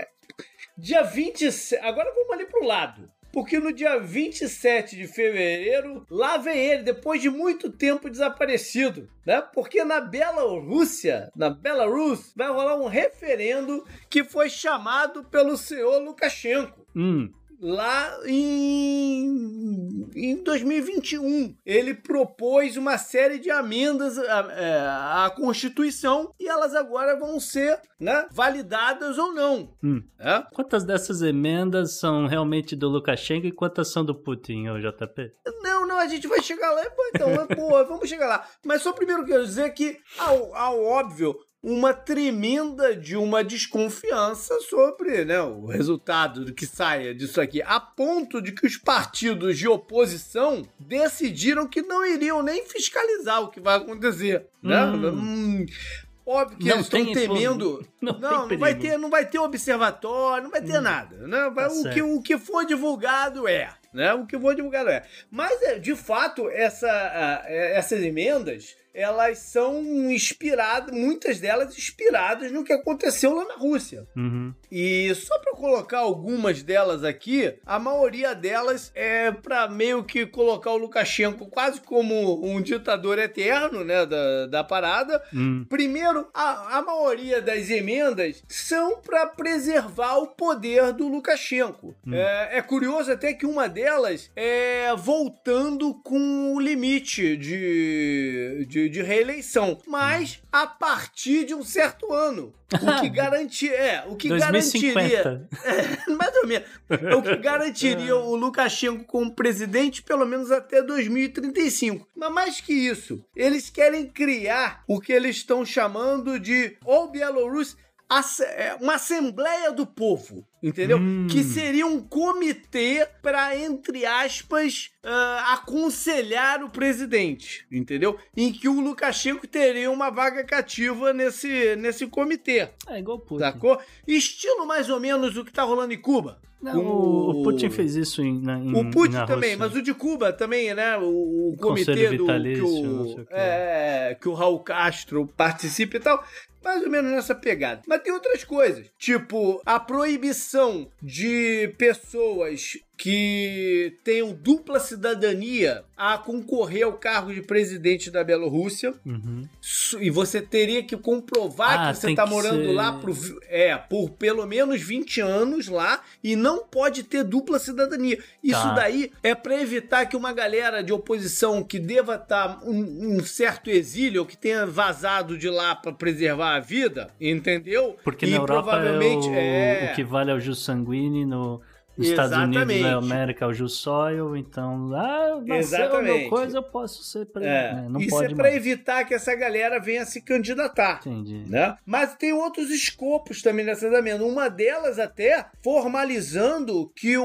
Dia 27. Agora vamos ali pro lado. Porque no dia 27 de fevereiro, lá vem ele, depois de muito tempo desaparecido, né? Porque na Bielorrússia, na Belarus, vai rolar um referendo que foi chamado pelo senhor Lukashenko Hum, lá em, em 2021. Ele propôs uma série de emendas à, é, à Constituição e elas agora vão ser né, validadas ou não. Hum. né? Quantas dessas emendas são realmente do Lukashenko e quantas são do Putin, ô JP? Não, não, a gente vai chegar lá. Pô, Então, é, pô, vamos chegar lá. Mas só primeiro quero dizer que, ao, ao óbvio, uma tremenda de uma desconfiança sobre né, o resultado do que saia disso aqui, a ponto de que os partidos de oposição decidiram que não iriam nem fiscalizar o que vai acontecer. Né? Hum. Hum, Óbvio que Não eles estão tem temendo. Não Não, não, vai ter, não vai ter observatório, não vai ter nada. Né? Tá o, que, o que for divulgado é. Né? O que for divulgado é. Mas, é, de fato, essa, é, essas emendas, elas são inspiradas, muitas delas inspiradas no que aconteceu lá na Rússia. Uhum. E só para colocar algumas delas aqui, a maioria delas é para meio que colocar o Lukashenko quase como um ditador eterno, né, da, da parada. Hum. Primeiro, a, a maioria das emendas são para preservar o poder do Lukashenko. É, é curioso até que uma delas é voltando com o limite de, de, de reeleição, mas a partir de um certo ano. O que garante, é, o que garantiria 2050. é, mais ou menos. O que garantiria o Lukashenko como presidente pelo menos até 2035. Mas mais que isso, eles querem criar o que eles estão chamando de Asse- é, uma Assembleia do Povo, entendeu? Hum. Que seria um comitê para, entre aspas, ah, aconselhar o presidente, entendeu? Em que o Lukashenko teria uma vaga cativa nesse, nesse comitê. É igual o Putin. Sacou? Estilo mais ou menos o que tá rolando em Cuba. Não, o, o Putin fez isso em, na, em O Putin também, Rússia. mas o de Cuba também, né? O, o Conselho comitê do que o, quê. é, que o Raul Castro participa e tal. Mais ou menos nessa pegada. Mas tem outras coisas. Tipo, a proibição de pessoas que tenham dupla cidadania a concorrer ao cargo de presidente da Bielorrússia. Uhum. E você teria que comprovar Ah, que você está morando ser- lá por, é, por pelo menos 20 anos lá e não pode ter dupla cidadania. Isso Tá. daí é para evitar que uma galera de oposição que deva estar um, um certo exílio ou que tenha vazado de lá para preservar a vida, entendeu? Porque e na Europa provavelmente é o, é, o que vale é o jus sanguíneo, no, Estados Unidos Exatamente. da América é o soil, então, ah, nasceu meu coisa, eu posso ser é. presidente. Não Isso pode é para evitar que essa galera venha se candidatar. Entendi. né? Mas tem outros escopos também nessa amenda. Uma delas até formalizando que o,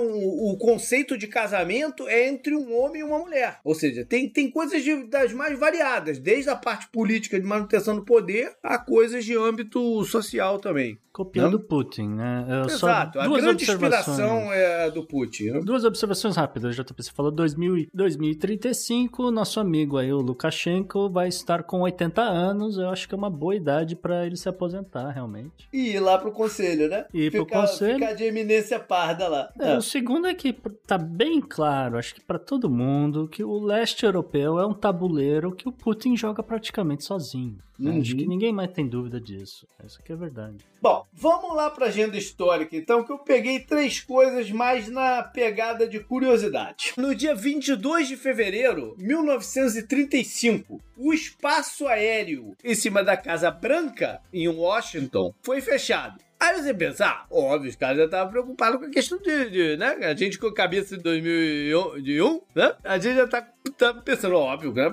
o conceito de casamento é entre um homem e uma mulher. Ou seja, tem, tem coisas de- das mais variadas, desde a parte política de manutenção do poder a coisas de âmbito social também. Copiando Putin, né? Eu Exato. A grande inspiração é a do Putin. né? Duas observações rápidas, JP. Você falou 2000, e- 2035, nosso amigo aí, o Lukashenko, vai estar com 80 anos. Eu acho que é uma boa idade pra ele se aposentar, realmente. E ir lá pro conselho, né? Pro Ficar- conselho. Ficar de eminência parda lá. É, o segundo é que tá bem claro, acho que pra todo mundo, que o leste europeu é um tabuleiro que o Putin joga praticamente sozinho. né? Uhum. Acho que ninguém mais tem dúvida disso. Isso que é verdade. Bom, vamos lá para a agenda histórica, então, que eu peguei três coisas mais na pegada de curiosidade. No dia 22 de fevereiro de 1935, o espaço aéreo em cima da Casa Branca, em Washington, foi fechado. Aí você pensa, ah, óbvio, os caras já estavam preocupados com a questão de, de, né? A gente com a cabeça de 2001, né? A gente já tá, tá pensando, óbvio, né?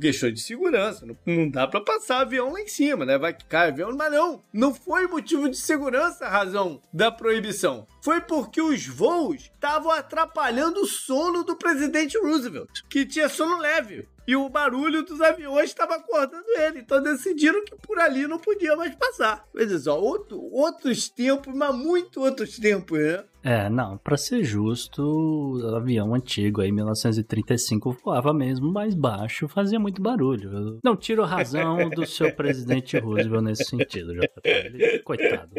Questão de segurança. Não, não dá pra passar avião lá em cima, né? Vai que cai avião, mas não. Não foi motivo de segurança a razão da proibição. Foi porque os voos estavam atrapalhando o sono do presidente Roosevelt, que tinha sono leve. E o barulho dos aviões estava acordando ele. Então decidiram que por ali não podia mais passar. Veja só, outro, outros tempos, mas muito outros tempos, né? É, não, pra ser justo, o avião antigo aí, 1935, voava mesmo mais baixo, fazia muito barulho. Não tiro razão do seu presidente Roosevelt nesse sentido, JP. Coitado.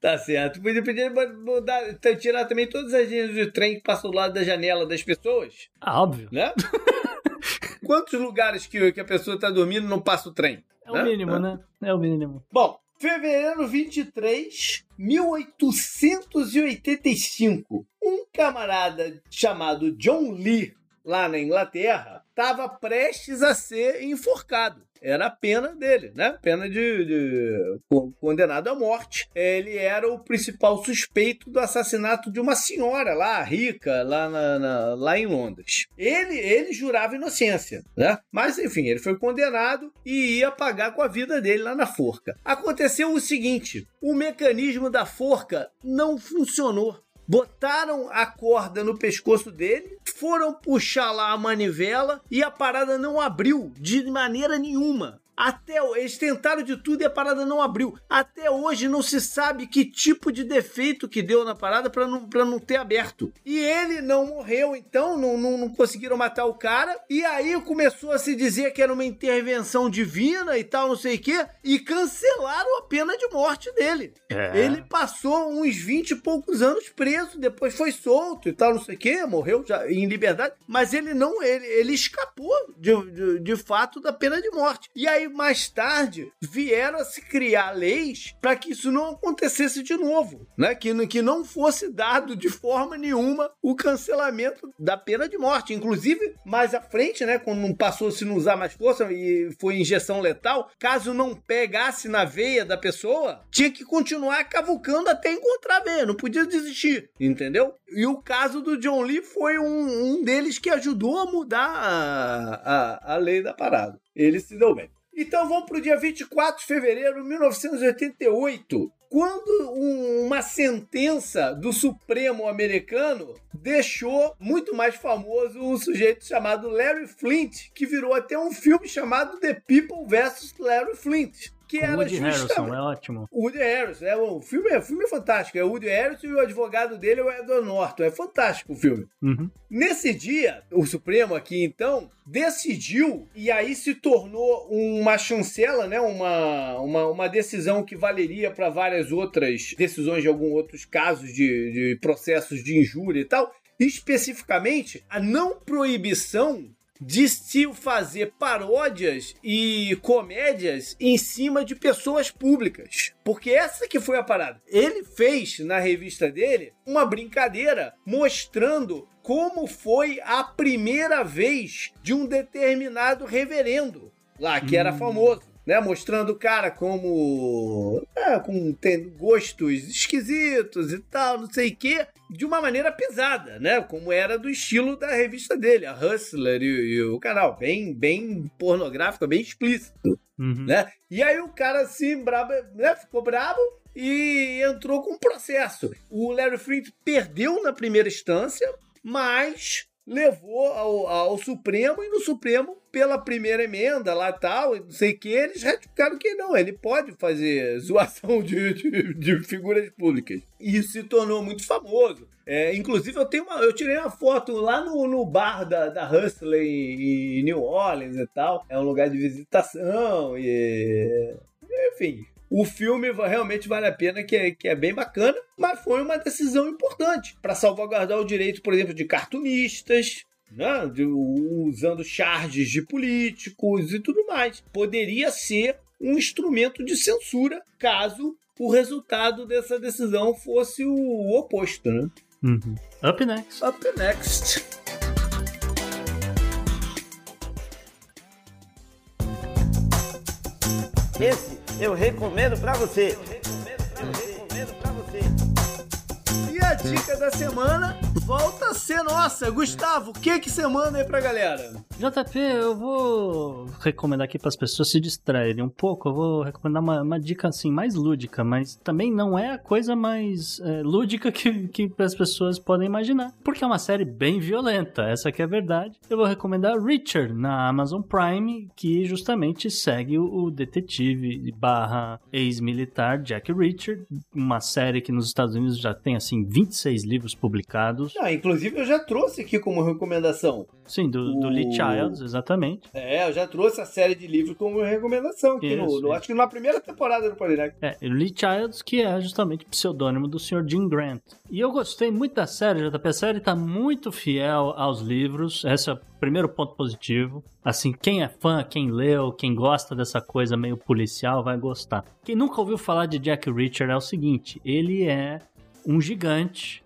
Tá certo. Podia, podia mudar, tirar também todas as linhas de trem que passam do lado da janela das pessoas, Ah, óbvio. né? Quantos lugares que, que a pessoa tá dormindo não passa o trem? É o mínimo, né? É o mínimo. Bom, fevereiro 23, 1885. Um camarada chamado John Lee, lá na Inglaterra, estava prestes a ser enforcado. Era a pena dele, né? Pena de, de- co- condenado à morte. Ele era o principal suspeito do assassinato de uma senhora lá, rica, lá, na- na- lá em Londres. Ele, ele jurava inocência, né? Mas enfim, ele foi condenado e ia pagar com a vida dele lá na forca. Aconteceu o seguinte: o mecanismo da forca não funcionou. Botaram a corda no pescoço dele, foram puxar lá a manivela e a parada não abriu de maneira nenhuma. Até eles tentaram de tudo e a parada não abriu. Até hoje não se sabe que tipo de defeito que deu na parada para não, pra não ter aberto. E ele não morreu, então não, não, não conseguiram matar o cara. E aí começou a se dizer que era uma intervenção divina e tal, não sei o quê, e cancelaram a pena de morte dele. É. Ele passou uns 20 e poucos anos preso, depois foi solto e tal, não sei o quê, morreu já em liberdade, mas ele não, ele, ele escapou de, de, de fato da pena de morte. E aí, mais tarde, vieram a se criar leis para que isso não acontecesse de novo, né? Que, não- que não fosse dado de forma nenhuma o cancelamento da pena de morte. Inclusive, mais à frente, né? Quando não passou a se não usar mais força e foi injeção letal, caso não pegasse na veia da pessoa, tinha que continuar cavucando até encontrar a veia, não podia desistir, entendeu? E o caso do John Lee foi um, um deles que ajudou a mudar a, a, a lei da parada. Ele se deu bem. Então vamos para o dia 24 de fevereiro de 1988, quando um- uma sentença do Supremo americano deixou muito mais famoso um sujeito chamado Larry Flint, que virou até um filme chamado The People vs. Larry Flint. Que Com era Woody justamente- é ótimo. o Woody Harrison, é, o filme, é, o filme é fantástico. É o Woody Harrison e o advogado dele é o Edward Norton. É fantástico o filme. Uhum. Nesse dia, o Supremo aqui então decidiu e aí se tornou uma chancela, né? Uma, uma, uma decisão que valeria para várias outras decisões de alguns outros casos de, de processos de injúria e tal. especificamente a não proibição de se fazer paródias e comédias em cima de pessoas públicas. Porque essa que foi a parada. Ele fez na revista dele uma brincadeira mostrando como foi a primeira vez de um determinado reverendo lá, que era famoso né? Mostrando o cara como. É, com tem gostos esquisitos e tal, não sei o quê, de uma maneira pesada, né? Como era do estilo da revista dele, a Hustler e, e o canal, bem, bem pornográfico, bem explícito, Uhum. né? E aí o cara assim, brabo, né? Ficou bravo e entrou com um processo. O Larry Flint perdeu na primeira instância, mas levou ao, ao Supremo e no Supremo, pela primeira emenda lá tal, não sei o que, eles ratificaram que não, ele pode fazer zoação de, de, de figuras públicas. E isso se tornou muito famoso. É, inclusive, eu tenho uma, eu tirei uma foto lá no, no bar da, da Hustler em, em New Orleans e tal. É um lugar de visitação e. Enfim, o filme realmente vale a pena, que é, que é bem bacana, mas foi uma decisão importante para salvaguardar o direito, por exemplo, de cartunistas, né, de- usando charges de políticos e tudo mais. Poderia ser um instrumento de censura caso o resultado dessa decisão fosse o oposto, né? Uhum. Up next. Up next. Esse eu recomendo pra você. Eu recomendo pra você. Dica da semana volta a ser nossa. Gustavo, o que que você manda aí pra galera? JP, eu vou recomendar aqui para as pessoas se distraírem um pouco. Eu vou recomendar uma, uma dica assim mais lúdica, mas também não é a coisa mais é, lúdica que, que as pessoas podem imaginar, porque é uma série bem violenta. Essa que é a verdade. Eu vou recomendar Richard na Amazon Prime, que justamente segue o, o detetive barra ex-militar Jack Richard, uma série que nos Estados Unidos já tem assim 26 livros publicados. Ah, inclusive eu já trouxe aqui como recomendação. Sim, do, do Lee O- Childs, exatamente. É, eu já trouxe a série de livros como recomendação aqui no, Isso, no- isso. acho que na primeira temporada do Polinex. É, o Lee Childs, que é justamente pseudônimo do Sr. Jim Grant. E eu gostei muito da série, JP. A série tá muito fiel aos livros. Esse é o primeiro ponto positivo. Assim, quem é fã, quem leu, quem gosta dessa coisa meio policial vai gostar. Quem nunca ouviu falar de Jack Reacher é o seguinte: ele é um gigante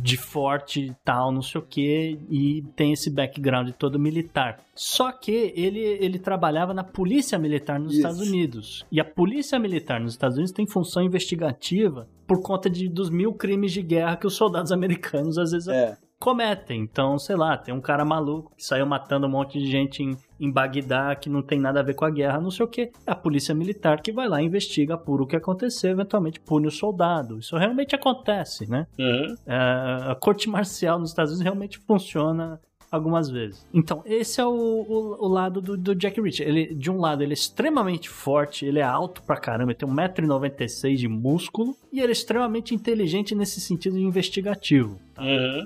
de forte e tal, não sei o que, e tem esse background todo militar. Só que ele, ele trabalhava na polícia militar nos Isso. Estados Unidos. E a polícia militar nos Estados Unidos tem função investigativa por conta de, dos mil crimes de guerra que os soldados americanos às vezes É. cometem. Então, sei lá, tem um cara maluco que saiu matando um monte de gente em, em Bagdá que não tem nada a ver com a guerra, não sei o que. É a polícia militar que vai lá, investiga, apura o que aconteceu, eventualmente pune o soldado. Isso realmente acontece, né? É, a corte marcial nos Estados Unidos realmente funciona algumas vezes. Então, esse é o, o, o lado do, do Jack Reacher. Ele, de um lado, ele é extremamente forte, ele é alto pra caramba, ele tem 1,96m de músculo, e ele é extremamente inteligente nesse sentido investigativo. tá?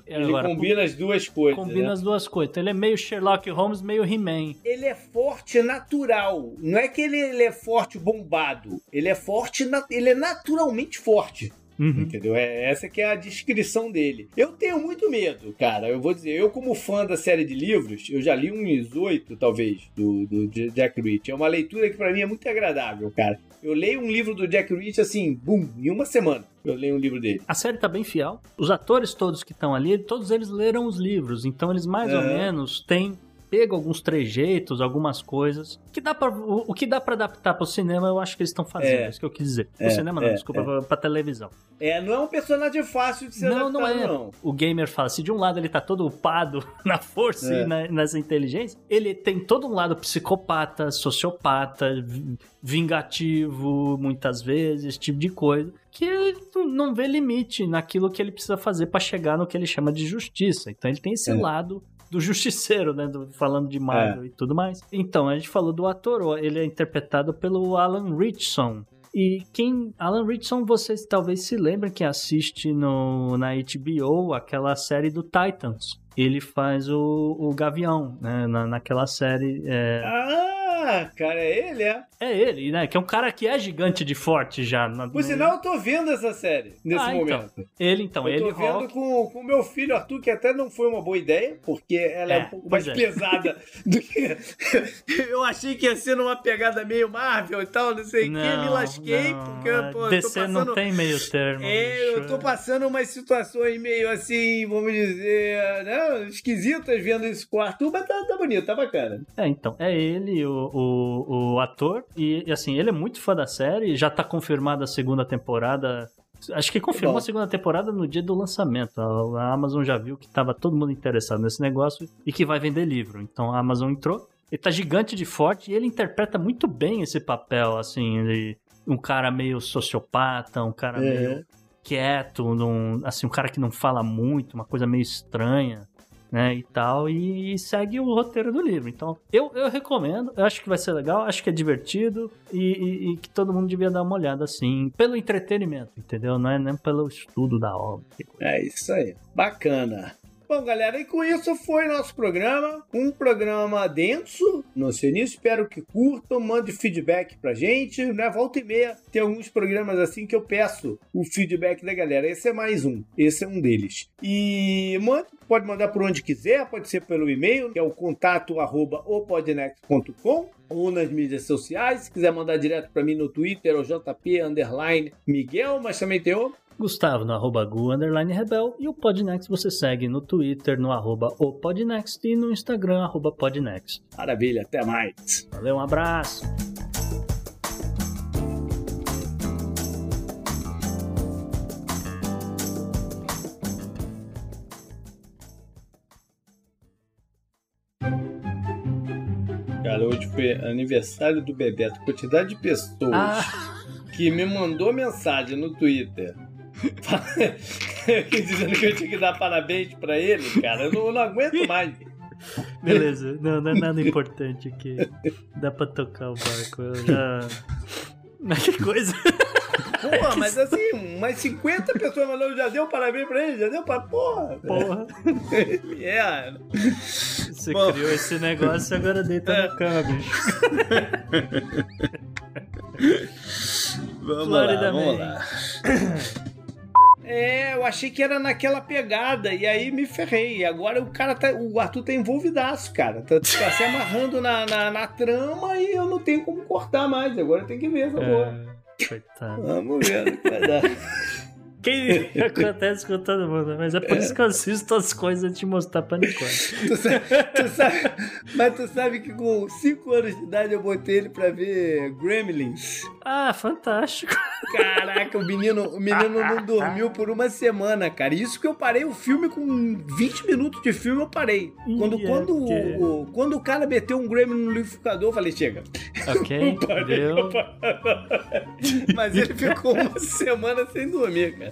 Ele Agora, combina as duas coisas. Combina né? as duas coisas. Então, ele é meio Sherlock Holmes, meio He-Man. Ele é forte natural. Não é que ele, ele é forte bombado. Ele é forte, na- ele é naturalmente forte. Uhum. Entendeu? É, essa que é a descrição dele. Eu tenho muito medo, cara. Eu vou dizer, eu como fã da série de livros, eu já li uns oito, talvez, do, do Jack Reacher. É uma leitura que pra mim é muito agradável, cara. Eu leio um livro do Jack Reacher assim, bum, em uma semana. Eu leio um livro dele. A série tá bem fiel. Os atores todos que estão ali, todos eles leram os livros. Então, eles mais ou Aham. menos têm pego alguns trejeitos, algumas coisas. Que dá pra, o, o que dá pra adaptar pro cinema, eu acho que eles estão fazendo. É. É isso que eu quis dizer. É, cinema não, é, desculpa, é. pra, pra televisão. É, não é um personagem fácil de ser Não, não adaptado, é. não. O gamer fala, se de um lado ele tá todo upado na força É. e na- nessa inteligência, ele tem todo um lado psicopata, sociopata, vi- vingativo, muitas vezes, esse tipo de coisa, que ele não- não vê limite naquilo que ele precisa fazer pra chegar no que ele chama de justiça. Então ele tem esse É. lado do justiceiro, né? do- falando de Marvel e tudo mais. Então, a gente falou do ator, ele é interpretado pelo Alan Richson. E quem. Alan Richson, vocês talvez se lembrem que assiste no, na HBO aquela série do Titans. Ele faz o, o Gavião, né? Na, naquela série. é, Ah, cara, é ele, é? É ele, né? Que é um cara que é gigante de forte já. Na, Por sinal, eu tô vendo essa série nesse Ah, momento. Então. Ele, então, eu ele tô vendo Rock. com o meu filho Arthur, que até não foi uma boa ideia, porque ela é, É, um pouco mais é. pesada do que. eu achei que ia ser numa pegada meio Marvel e tal, não sei o que, me lasquei, não, porque é, pô, eu tô DC passando. não tem meio termo. É, eu bicho. tô passando umas situações meio assim, vamos dizer, né, esquisitas vendo isso com o Arthur, mas tá, tá bonito, tá bacana. É, então, é ele, o, o, o ator, e, e, assim, ele é muito fã da série, já tá confirmada a segunda temporada. Acho que confirmou Bom. a segunda temporada no dia do lançamento. A, a Amazon já viu que tava todo mundo interessado nesse negócio e que vai vender livro. Então a Amazon entrou. Ele tá gigante de forte e ele interpreta muito bem esse papel, assim, de um cara meio sociopata, um cara É. meio quieto, num- assim, um cara que não fala muito, uma coisa meio estranha, né, e tal, e segue o roteiro do livro. Então, eu, eu recomendo, eu acho que vai ser legal, acho que é divertido e, e- e que todo mundo devia dar uma olhada, assim, pelo entretenimento, entendeu? Não é nem pelo estudo da obra. É isso aí. Bacana. Bom, galera, e com isso foi nosso programa. Um programa denso no seu início. Espero que curtam, mande feedback pra gente. Né? Volta e meia tem alguns programas assim que eu peço o feedback da galera. Esse é mais um. Esse é um deles. E manda, pode mandar por onde quiser, pode ser pelo e-mail, que é o contato arroba opodnext.com ou nas mídias sociais. Se quiser mandar direto pra mim no Twitter, é o JP Miguel, mas também tem o Gustavo no arroba Gu underline Rebel e o Podnext você segue no Twitter no arroba o Podnext e no Instagram arroba Podnext. Maravilha, até mais. Valeu, um abraço! Cara, hoje foi aniversário do Bebeto. Quantidade de pessoas Ah. que me mandou mensagem no Twitter dizendo que eu tinha que dar parabéns pra ele, cara. Eu não, eu não aguento mais. Beleza, não, não é nada importante aqui. Dá pra tocar o barco. Eu já. Mas que coisa! Porra, mas assim, umas 50 pessoas mandando, já deu parabéns pra ele, já deu pra. Porra! Porra! É. Você Bom. criou esse negócio e agora deita É. na cama, bicho. Vamos Florida lá, vamos Man. lá. É, eu achei que era naquela pegada, e aí me ferrei. E agora o cara tá. O Arthur tá envolvidaço, cara. Tá, tá se amarrando na, na, na trama e eu não tenho como cortar mais. Agora tem que ver essa porra. É, coitado. Vamos ver o que vai dar. Que acontece com todo mundo, mas é por isso que eu assisto as coisas antes de mostrar pra Nicole. Tu sabe, tu sabe- mas tu sabe que com 5 anos de idade eu botei ele pra ver Gremlins. Ah, fantástico. Caraca, o menino, o menino não dormiu por uma semana, cara. Isso que eu parei o filme com 20 minutos de filme, eu parei. Quando, Ih, é quando, o, quando o cara meteu um Gremlin no liquidificador, eu falei, chega. Ok, deu. Mas ele ficou uma semana sem dormir, cara.